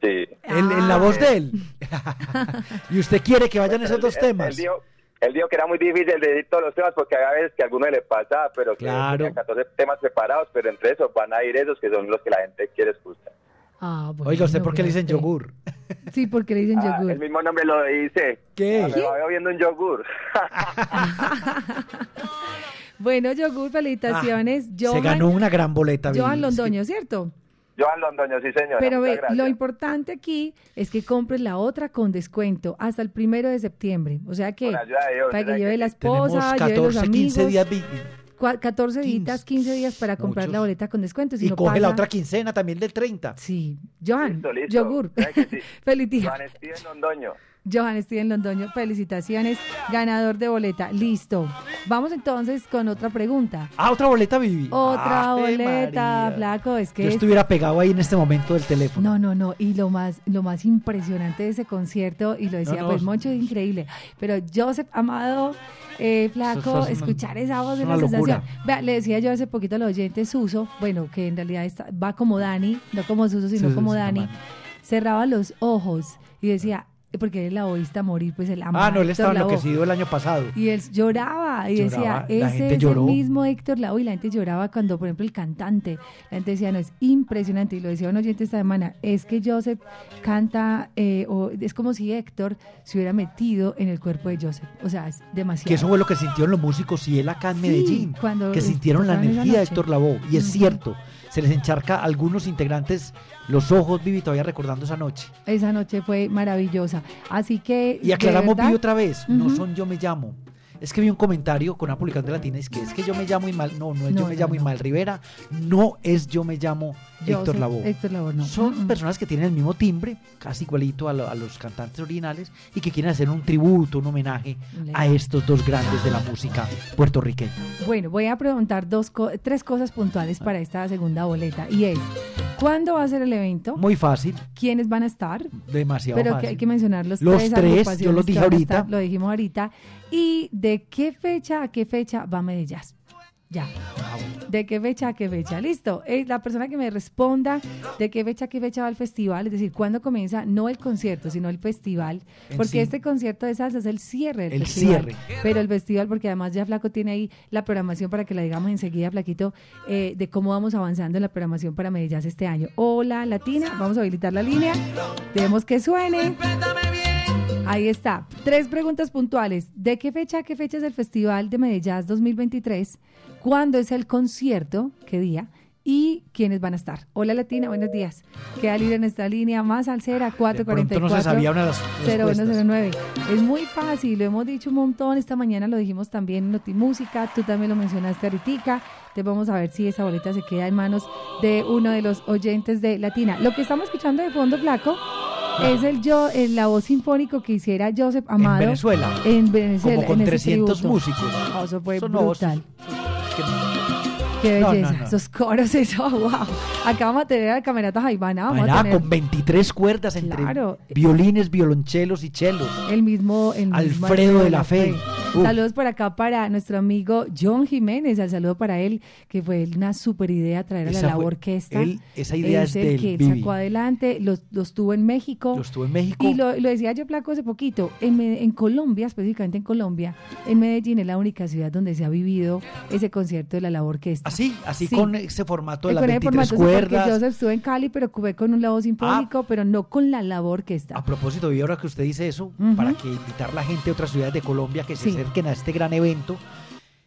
Sí. En, la voz de él. (laughs) (laughs) ¿Y usted quiere que vayan esos dos temas? Él dijo, él dijo que era muy difícil de decir todos los temas porque a veces que a alguno le pasa, pero que claro. tenía 14 temas preparados, pero entre esos van a ir esos que son los que la gente quiere escuchar. Ah, bueno, Oiga, ¿usted por qué le dicen yogur? (laughs) Sí, porque le dicen ah, yogur. El mismo nombre lo dice. ¿Qué? Me va viendo un yogur. (laughs) bueno, yogur, felicitaciones. Ah, se ganó una gran boleta. Joan Londoño, ¿cierto? Joan Londoño, sí señora. Pero ve, lo importante aquí es que compres la otra con descuento hasta el primero de septiembre. O sea que para que lleve la esposa, lleve los amigos. 15 días 14 días, 15 días para comprar la boleta con descuento. y coge la otra quincena también del 30. Sí. Joan, yogur. (laughs) Feliz día. Joan Steven Londoño. Johan Steven Londoño, felicitaciones, ganador de boleta. Listo. Vamos entonces con otra pregunta. Ah, otra boleta, Vivi. Otra boleta, flaco, es que... Yo estuviera pegado ahí en este momento del teléfono. No, no, no. Y lo más, lo más impresionante de ese concierto, y lo decía pues Moncho, es increíble. Pero Joseph Amado, eh, flaco, escuchar esa voz es una, sensación. Vea, le decía yo hace poquito a los oyentes, Suso, bueno, que en realidad va como Dani, no como Suso, sino como Dani, cerraba los ojos y decía, porque él la oíste morir, pues el Ah, no, él estaba enloquecido el año pasado. Y él lloraba y decía, ese es el mismo Héctor Lavoe y la gente lloraba cuando, por ejemplo, el cantante, la gente decía, no, es impresionante, y lo decía un oyente esta semana, es que Joseph canta, eh, o es como si Héctor se hubiera metido en el cuerpo de Joseph, o sea, es demasiado. Que eso fue lo que sintieron los músicos y él acá en Medellín, que sintieron la energía de Héctor Lavoe, y es cierto se les encharca a algunos integrantes los ojos, Vivi, todavía recordando esa noche. Esa noche fue maravillosa. Así que. Y aclaramos, Vivi, otra vez: no son Yo Me Llamo. Es que vi un comentario con una publicación de Latina, es que es que yo me llamo mal No, no es yo me llamo mal Rivera, no es yo me llamo Héctor Lavoe. Héctor Lavoe no. Son personas que tienen el mismo timbre, casi igualito a, los cantantes originales, y que quieren hacer un tributo, un homenaje a estos dos grandes de la música puertorriqueña. Bueno, voy a preguntar dos tres cosas puntuales para esta segunda boleta, y es, ¿cuándo va a ser el evento? Muy fácil. ¿Quiénes van a estar? Demasiado Pero fácil. que hay que mencionar los, los tres, yo los dije ahorita. lo dijimos ahorita. ¿Y de qué fecha a qué fecha va Medellín? Ya. ¿De qué fecha a qué fecha? Listo. Es la persona que me responda de qué fecha a qué fecha va el festival, es decir, cuándo comienza, no el concierto, sino el festival. porque este concierto de salsa es el cierre del el festival. cierre. Pero el festival, porque además ya Flaco tiene ahí la programación para que la digamos enseguida, Flaquito, eh, de cómo vamos avanzando en la programación para Medellín este año. Hola, Latina, vamos a habilitar la línea. Debemos que suene. Ahí está. Tres preguntas puntuales. ¿De qué fecha a qué fecha es el Festival de Medellín 2023? ¿Cuándo es el concierto? ¿Qué día? ¿Y quiénes van a estar? Hola Latina, buenos días. Queda libre en esta línea más al 444 no se sabía una de las 0109. Es muy fácil, lo hemos dicho un montón. Esta mañana lo dijimos también en Notimúsica. Tú también lo mencionaste ahorita. Te vamos a ver si esa boleta se queda en manos de uno de los oyentes de Latina. Lo que estamos escuchando de fondo, Flaco, es el yo, el, la voz sinfónico que hiciera Joseph Amado. En Venezuela. En Venezuela. Como con 300 músicos. Oh, eso fue brutal. Qué belleza, esos coros, (laughs) eso, wow. Acá vamos a tener a Camerata Jaivana. Vamos a tener... con 23 cuerdas entre violines, violonchelos y chelos. El mismo, el Alfredo de la Fe. Saludos por acá para nuestro amigo John Jiménez. Al saludo para él, que fue una super idea traer a la, la orquesta. Él, esa idea es, el que él sacó adelante, los, los tuvo en México. Los tuvo en México. Y lo, decía yo, Placo, hace poquito. En, en Colombia, específicamente en Colombia, en Medellín es la única ciudad donde se ha vivido ese concierto de la labor orquesta. Así, así con ese formato de las 23 cuerdas. Yo estuve en Cali, pero cubé con un lado sinfónico, ah. pero no con la labor que está. A propósito, y ahora que usted dice eso, para que invitar a la gente de otras ciudades de Colombia que se acerquen a este gran evento.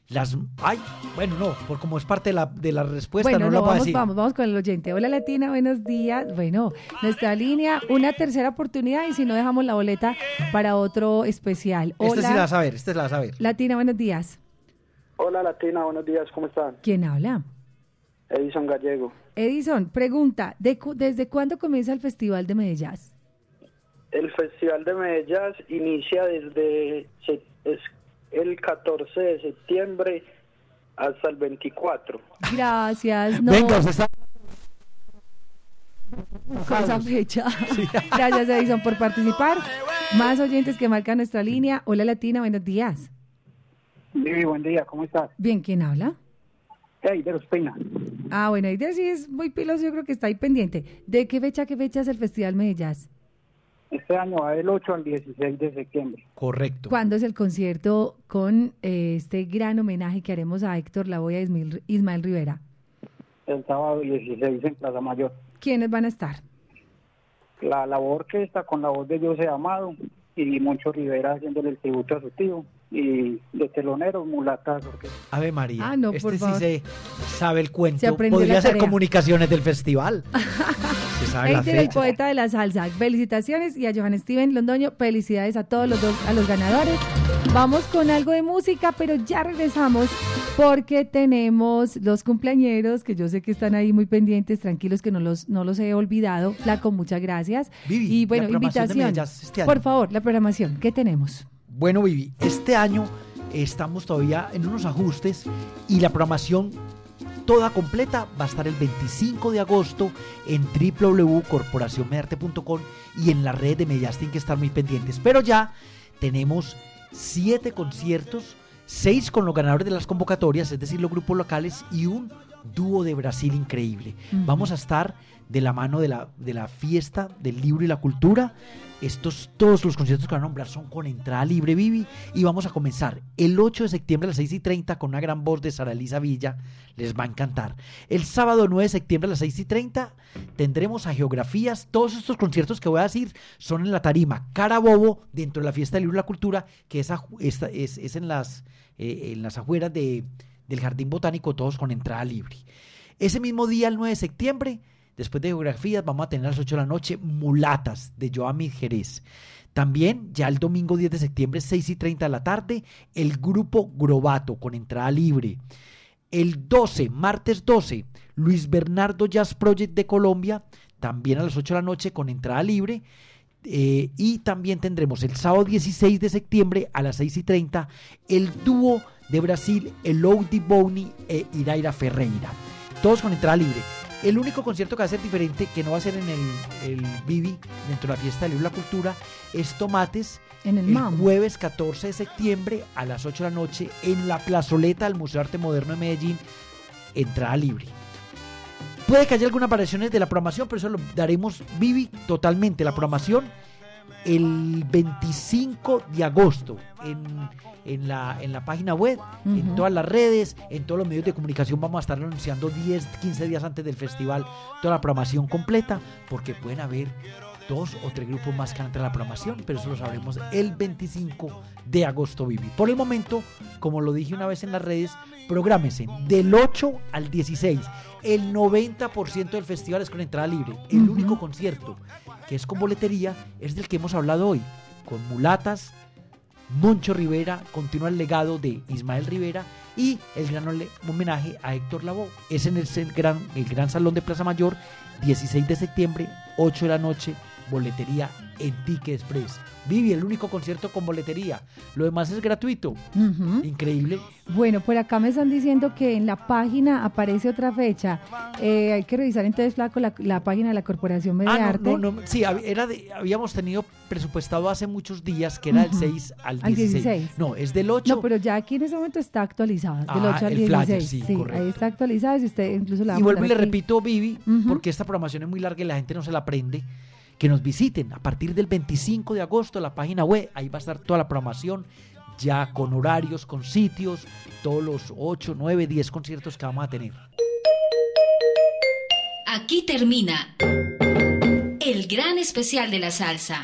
Las, ay, bueno, no, por como es parte de la, de la respuesta, no, lo vamos, decir. Vamos, vamos con el oyente. Hola Latina, buenos días. Bueno, nuestra línea, una tercera oportunidad y si no dejamos la boleta para otro especial. Hola, esta sí la vas a ver, esta es la vas a ver. Latina, buenos días. Hola Latina, buenos días, ¿cómo están? ¿Quién habla? Edison Gallego. Edison, pregunta, ¿desde cuándo comienza el Festival de Medellín? El Festival de Medellín inicia desde es el 14 de septiembre Hasta el 24. Gracias. No. Venga, está con esa fecha. Gracias, Edison, por participar. Más oyentes que marcan nuestra línea. Hola, Latina, buenos días. Sí, buen día, ¿cómo estás? Bien, ¿quién habla? Eider Ospina. Ah, bueno, Eider sí es muy piloso, yo creo que está ahí pendiente. ¿De qué fecha, qué fecha es el Festival Medellín? Este año va del 8 al 16 de septiembre. Correcto. ¿Cuándo es el concierto con eh, este gran homenaje que haremos a Héctor Lavoy y Ismael Rivera? El sábado 16 en Plaza Mayor. ¿Quiénes van a estar? La, la orquesta con la voz de José Amado y Moncho Rivera haciéndole el tributo a su tío y de teloneros mulatas. Ave María, ah, no, este sí se sabe el cuento. Podría ser comunicaciones del festival. (laughs) se el poeta de la salsa. Felicitaciones y a Johan Steven Londoño, felicidades a todos los dos, a los ganadores. Vamos con algo de música, pero ya regresamos porque tenemos los cumpleañeros que yo sé que están ahí muy pendientes, tranquilos que no los, no los he olvidado. Flaco, muchas gracias. y bueno, invitación. Este por favor, la programación, ¿qué tenemos? Bueno, Vivi, este año estamos todavía en unos ajustes y la programación toda completa va a estar el 25 de agosto en www.corporacionmedarte.com y en la red de Medias tienen que estar muy pendientes. Pero ya tenemos siete conciertos, seis con los ganadores de las convocatorias, es decir, los grupos locales y un dúo de Brasil increíble. Vamos a estar de la mano de la, de la fiesta del libro y la cultura estos, todos los conciertos que van a nombrar son con entrada libre, Vivi. Y vamos a comenzar el 8 de septiembre a las 6 y 30 con una gran voz de Sara Elisa Villa. Les va a encantar. El sábado 9 de septiembre a las 6 y 30 tendremos a Geografías. Todos estos conciertos que voy a decir son en la tarima Carabobo, dentro de la Fiesta del Libro y la Cultura, que es, es, es en, las, eh, en las afueras de, del Jardín Botánico, todos con entrada libre. Ese mismo día, el 9 de septiembre, Después de geografías vamos a tener a las 8 de la noche Mulatas de Joami Jerez. También, ya el domingo 10 de septiembre, 6 y 30 de la tarde, el grupo Grobato con entrada libre. El 12, martes 12, Luis Bernardo Jazz Project de Colombia, también a las 8 de la noche con entrada libre. Eh, y también tendremos el sábado 16 de septiembre a las 6 y 30 el dúo de Brasil, el Oudi Boni e Iraira Ferreira. Todos con entrada libre. El único concierto que va a ser diferente, que no va a ser en el, el Vivi, dentro de la fiesta y la cultura, es Tomates. En el, jueves 14 de septiembre a las 8 de la noche en la plazoleta del Museo de Arte Moderno de Medellín, entrada libre. Puede que haya algunas variaciones de la programación, pero eso lo daremos Vivi totalmente. La programación el 25 de agosto en, en, la, en la página web, en todas las redes, en todos los medios de comunicación. Vamos a estar anunciando 10, 15 días antes del festival toda la programación completa, porque pueden haber dos o tres grupos más que han la programación, pero eso lo sabremos el 25 de agosto, Vivi. Por el momento, como lo dije una vez en las redes, prográmese del 8 al 16. El 90% del festival es con entrada libre. El único concierto que es con boletería es del que hemos hablado hoy, con Mulatas, Moncho Rivera, continúa el legado de Ismael Rivera y el gran homenaje a Héctor Lavoe. Es en el, gran, el gran Salón de Plaza Mayor, 16 de septiembre, 8 de la noche, boletería en Ticket Express. Vivi, el único concierto con boletería. Lo demás es gratuito. Increíble. Bueno, por acá me están diciendo que en la página aparece otra fecha. Eh, hay que revisar entonces, Flaco, la, página de la Corporación Media ah, no, no, sí, era habíamos tenido presupuestado hace muchos días que era del 6 al 16. No, es del 8. No, pero ya aquí en ese momento está actualizado. Del 8 ah, al 16. sí, ahí está actualizado. Si usted incluso la y vuelvo y le repito, Vivi, porque esta programación es muy larga y la gente no se la aprende que nos visiten a partir del 25 de agosto la página web, ahí va a estar toda la programación, ya con horarios, con sitios, todos los 8, 9, 10 conciertos que vamos a tener. Aquí termina el gran especial de la salsa.